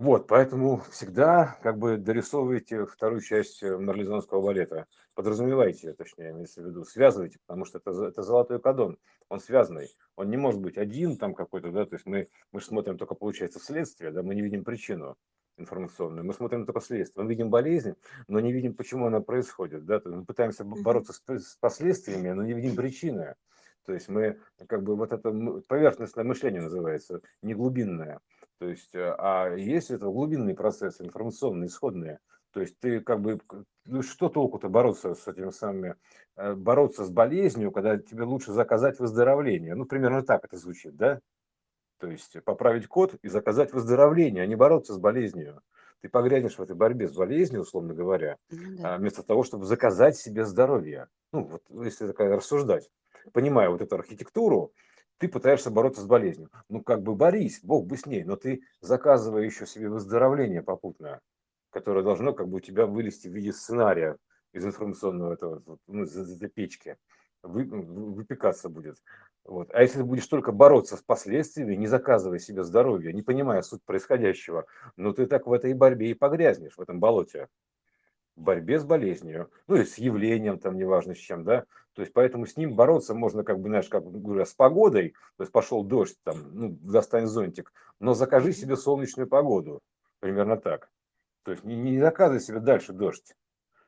Вот, поэтому всегда как бы дорисовывайте вторую часть э, марлезонского балета. Подразумевайте, точнее, имеется в виду, связывайте, потому что это, это золотой кадон, он связанный. Он не может быть один там какой-то, да, то есть мы, мы же смотрим только, получается, следствие, да, мы не видим причину информационную, мы смотрим только следствие. Мы видим болезнь, но не видим, почему она происходит, да, мы пытаемся бороться с, с последствиями, но не видим причины. То есть мы, как бы, вот это поверхностное мышление называется, не глубинное. То есть, э, а есть это глубинные процессы, информационные, исходные. То есть ты как бы, ну что толку-то бороться с этими самыми, э, бороться с болезнью, когда тебе лучше заказать выздоровление. Ну, примерно так это звучит, да? То есть поправить код и заказать выздоровление, а не бороться с болезнью. Ты погрянешь в этой борьбе с болезнью, условно говоря, ну да. А вместо того, чтобы заказать себе здоровье. Ну, вот если такая рассуждать, понимая вот эту архитектуру, ты пытаешься бороться с болезнью. Ну, как бы борись, Бог бы с ней, но ты заказывая еще себе выздоровление попутное, которое должно как бы у тебя вылезти в виде сценария из информационного этого, ну, из этой печки, вы, выпекаться будет. Вот. А если ты будешь только бороться с последствиями, не заказывая себе здоровье, не понимая суть происходящего, ну ты так в этой борьбе и погрязнешь, в этом болоте борьбе с болезнью, ну и с явлением, там, неважно с чем, да, то есть поэтому с ним бороться можно, как бы, знаешь, как говоря, с погодой, то есть пошел дождь, там, ну, достань зонтик, но закажи себе солнечную погоду, примерно так. То есть не, не заказывай себе дальше дождь.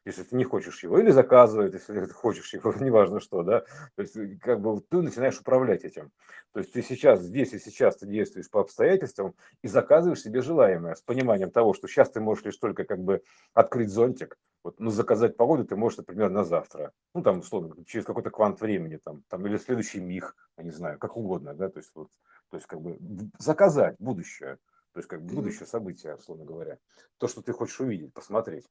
Если ты не хочешь его, или заказывает, если ты хочешь его, неважно что, да, то есть э, как бы ты начинаешь управлять этим. То есть ты сейчас, здесь и сейчас ты действуешь по обстоятельствам и заказываешь себе желаемое с пониманием того, что сейчас ты можешь лишь только как бы открыть зонтик, вот, ну, заказать погоду ты можешь, например, на завтра, ну, там, условно, через какой-то квант времени, там, там, или следующий миг, я не знаю, как угодно, да, то есть вот, то есть как бы заказать будущее, то есть как бы будущее событие, условно говоря, то, что ты хочешь увидеть, посмотреть.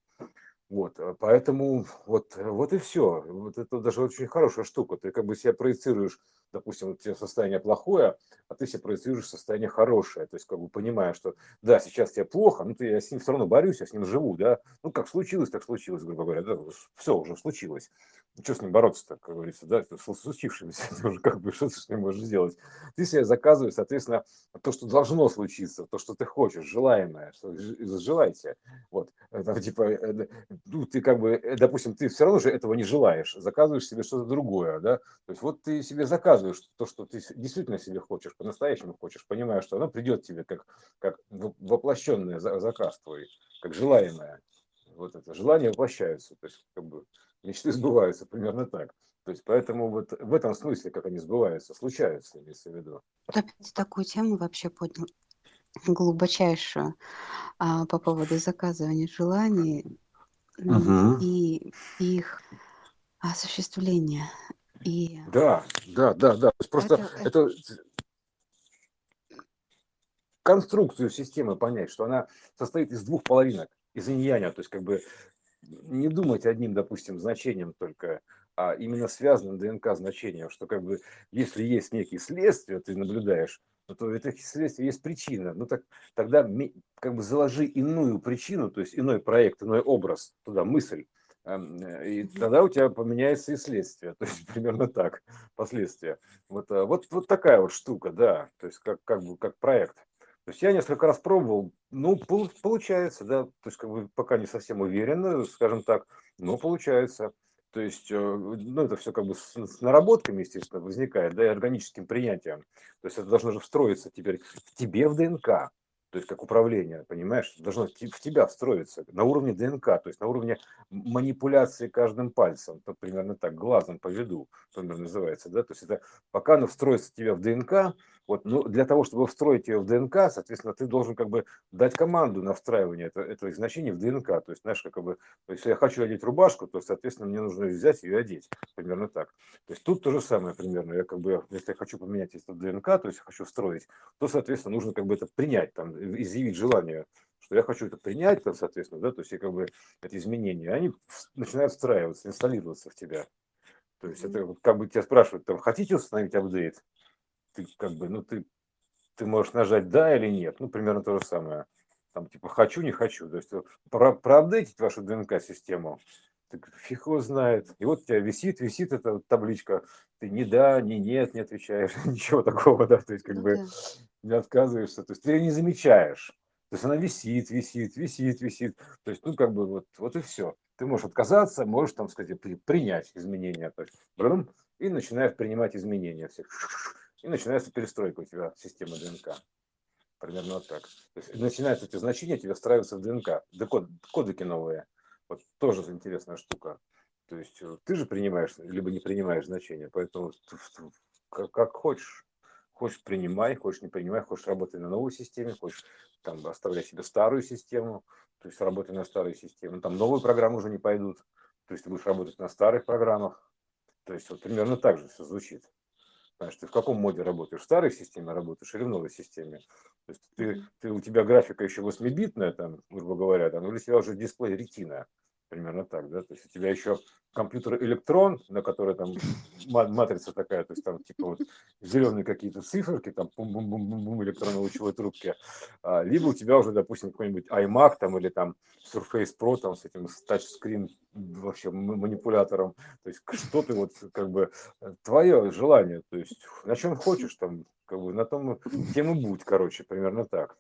Вот, э, поэтому вот, э, вот и все. Вот это даже очень хорошая штука. Ты как бы себя проецируешь, допустим, у тебя состояние плохое, а ты себя проецируешь состояние хорошее. То есть как бы понимая, что да, сейчас тебе плохо, но ты, я с ним все равно борюсь, я с ним живу, да. Ну как случилось, так случилось, грубо говоря. Да, все уже случилось. Ну, что с ним бороться-то, как говорится, да, с случившимся, уже как бы, что ты с ним можешь сделать? Ты себе заказываешь, соответственно, то, что должно случиться, то, что ты хочешь, желаемое, что желайте. Вот, там, типа, э, ну, ты как бы, э, допустим, ты все равно же этого не желаешь, заказываешь себе что-то другое, да, то есть вот ты себе заказываешь то, что ты действительно себе хочешь, по-настоящему хочешь, понимая, что оно придет тебе как, как воплощенный заказ твой, как желаемое. Вот это желание воплощается, то есть как бы мечты сбываются примерно так. То есть поэтому вот в этом смысле, как они сбываются, случаются, имеется в виду. Опять такую тему вообще поднял глубочайшую а, по поводу заказывания желаний угу. и их осуществления. И... Да, да, да, да. Просто это, это конструкцию системы понять, что она состоит из двух половинок, из иньяня, то есть как бы не думать одним, допустим, значением только, а именно связанным ДНК значением, что как бы если есть некие следствия, ты наблюдаешь, ну, то это следствие есть причина. Ну так тогда как бы заложи иную причину, то есть иной проект, иной образ туда, мысль, и тогда у тебя поменяется и следствие, то есть примерно так, последствия. Вот, э, вот, вот такая вот штука, да, то есть как, как бы как проект. То есть я несколько раз пробовал, ну, получается, да, то есть как бы пока не совсем уверенно, скажем так, но получается. То есть, э, ну, это все как бы с, с наработками, естественно, возникает, да, и органическим принятием. То есть это должно же встроиться теперь в тебе в ДНК то есть как управление, понимаешь, должно в тебя встроиться на уровне ДНК, то есть на уровне манипуляции каждым пальцем, то примерно так, глазом по виду, примерно называется, да, то есть это пока оно встроится тебе в ДНК, вот, ну, для того, чтобы встроить ее в ДНК, соответственно, ты должен как бы дать команду на встраивание этого, этого значения в ДНК, то есть, знаешь, как бы, если я хочу одеть рубашку, то, соответственно, мне нужно взять ее и одеть, примерно так. То есть тут то же самое примерно, я как бы, если я хочу поменять это ДНК, то есть я хочу встроить, то, соответственно, нужно как бы это принять, там, изъявить желание, что я хочу это принять, там, соответственно, да, то есть и как бы эти изменения, они начинают встраиваться, инсталлироваться в тебя. То есть это как бы тебя спрашивают, там, хотите установить апдейт? Ты как бы, ну ты, ты можешь нажать да или нет, ну примерно то же самое. Там типа хочу, не хочу. То есть про, проапдейтить вашу ДНК-систему, так фиг его знает. И вот у тебя висит, висит эта табличка, ты ни да, ни нет не отвечаешь, ничего такого, да, то есть как ну, бы не отказываешься, то есть ты ее не замечаешь. То есть она висит, висит, висит, висит. То есть, ну, как бы вот, вот и все. Ты можешь отказаться, можешь, там сказать, принять изменения. То есть, и начинаешь принимать изменения всех. И начинается перестройка у тебя системы ДНК. Примерно вот так. То есть начинаются эти значения, тебе встраиваются в ДНК. Декод, кодеки новые. Вот тоже интересная штука. То есть э, ты же принимаешь, либо не принимаешь значения. Поэтому как, как хочешь. Хочешь принимай, хочешь не принимай, хочешь работай на новой системе, хочешь там оставляй себе старую систему, то есть работай на старой системе. Там новые программы уже не пойдут, то есть ты будешь работать на старых программах. То есть вот примерно так же все звучит. Знаешь, ты в каком моде работаешь? В старой системе работаешь или в новой системе? То есть ты, ты, у тебя графика еще 8-битная, там, грубо говоря, там, или у тебя уже дисплей ретина примерно так, да, то есть у тебя еще компьютер электрон, на который там матрица такая, то есть там типа вот зеленые какие-то циферки, там бум-бум-бум-бум электронно-лучевой трубки, а, либо у тебя уже, допустим, какой-нибудь iMac там или там Surface Pro там с этим с тачскрин вообще манипулятором, то есть что ты вот как бы твое желание, то есть на чем хочешь там, как бы на том тем и будь, короче, примерно так.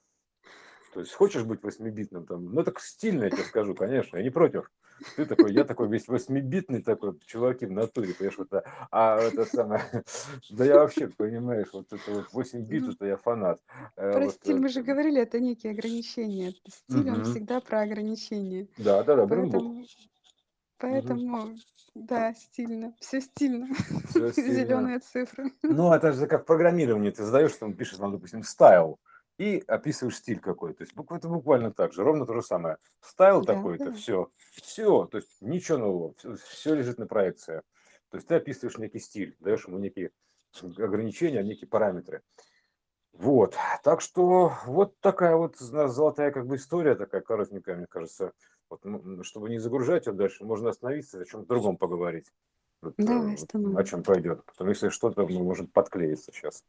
То есть хочешь быть восьмибитным там, ну так стильно я тебе скажу, конечно, я не против. Ты такой, я такой весь восьмибитный такой, чуваки в натуре, понимаешь, вот, а это самое, да я вообще, понимаешь, вот это вот 8 бит, это я фанат. Э, про вот, стиль мы же говорили, это некие ограничения. Стиль, угу. он всегда про ограничения. Да, да, да, Поэтому... Поэтому, да, стильно. Все стильно. Все стильно. Зеленые цифры. Ну, это же как в программировании. Ты задаешь, там пишешь, там, допустим, стайл, и описываешь стиль какой. То есть это буквально так же, ровно то же самое. Стайл Да, такой-то, все. Все, то есть ничего нового, все лежит на проекции. То есть ты описываешь некий стиль, даешь ему некие ограничения, некие параметры. Вот, так что вот такая вот золотая как бы история такая коротенькая, мне кажется. Вот, чтобы не загружать ее дальше, можно остановиться, о чем-то другом поговорить. Вот, э, Давай вот, о чем пойдет. Потому что если что-то мы можем подклеиться сейчас.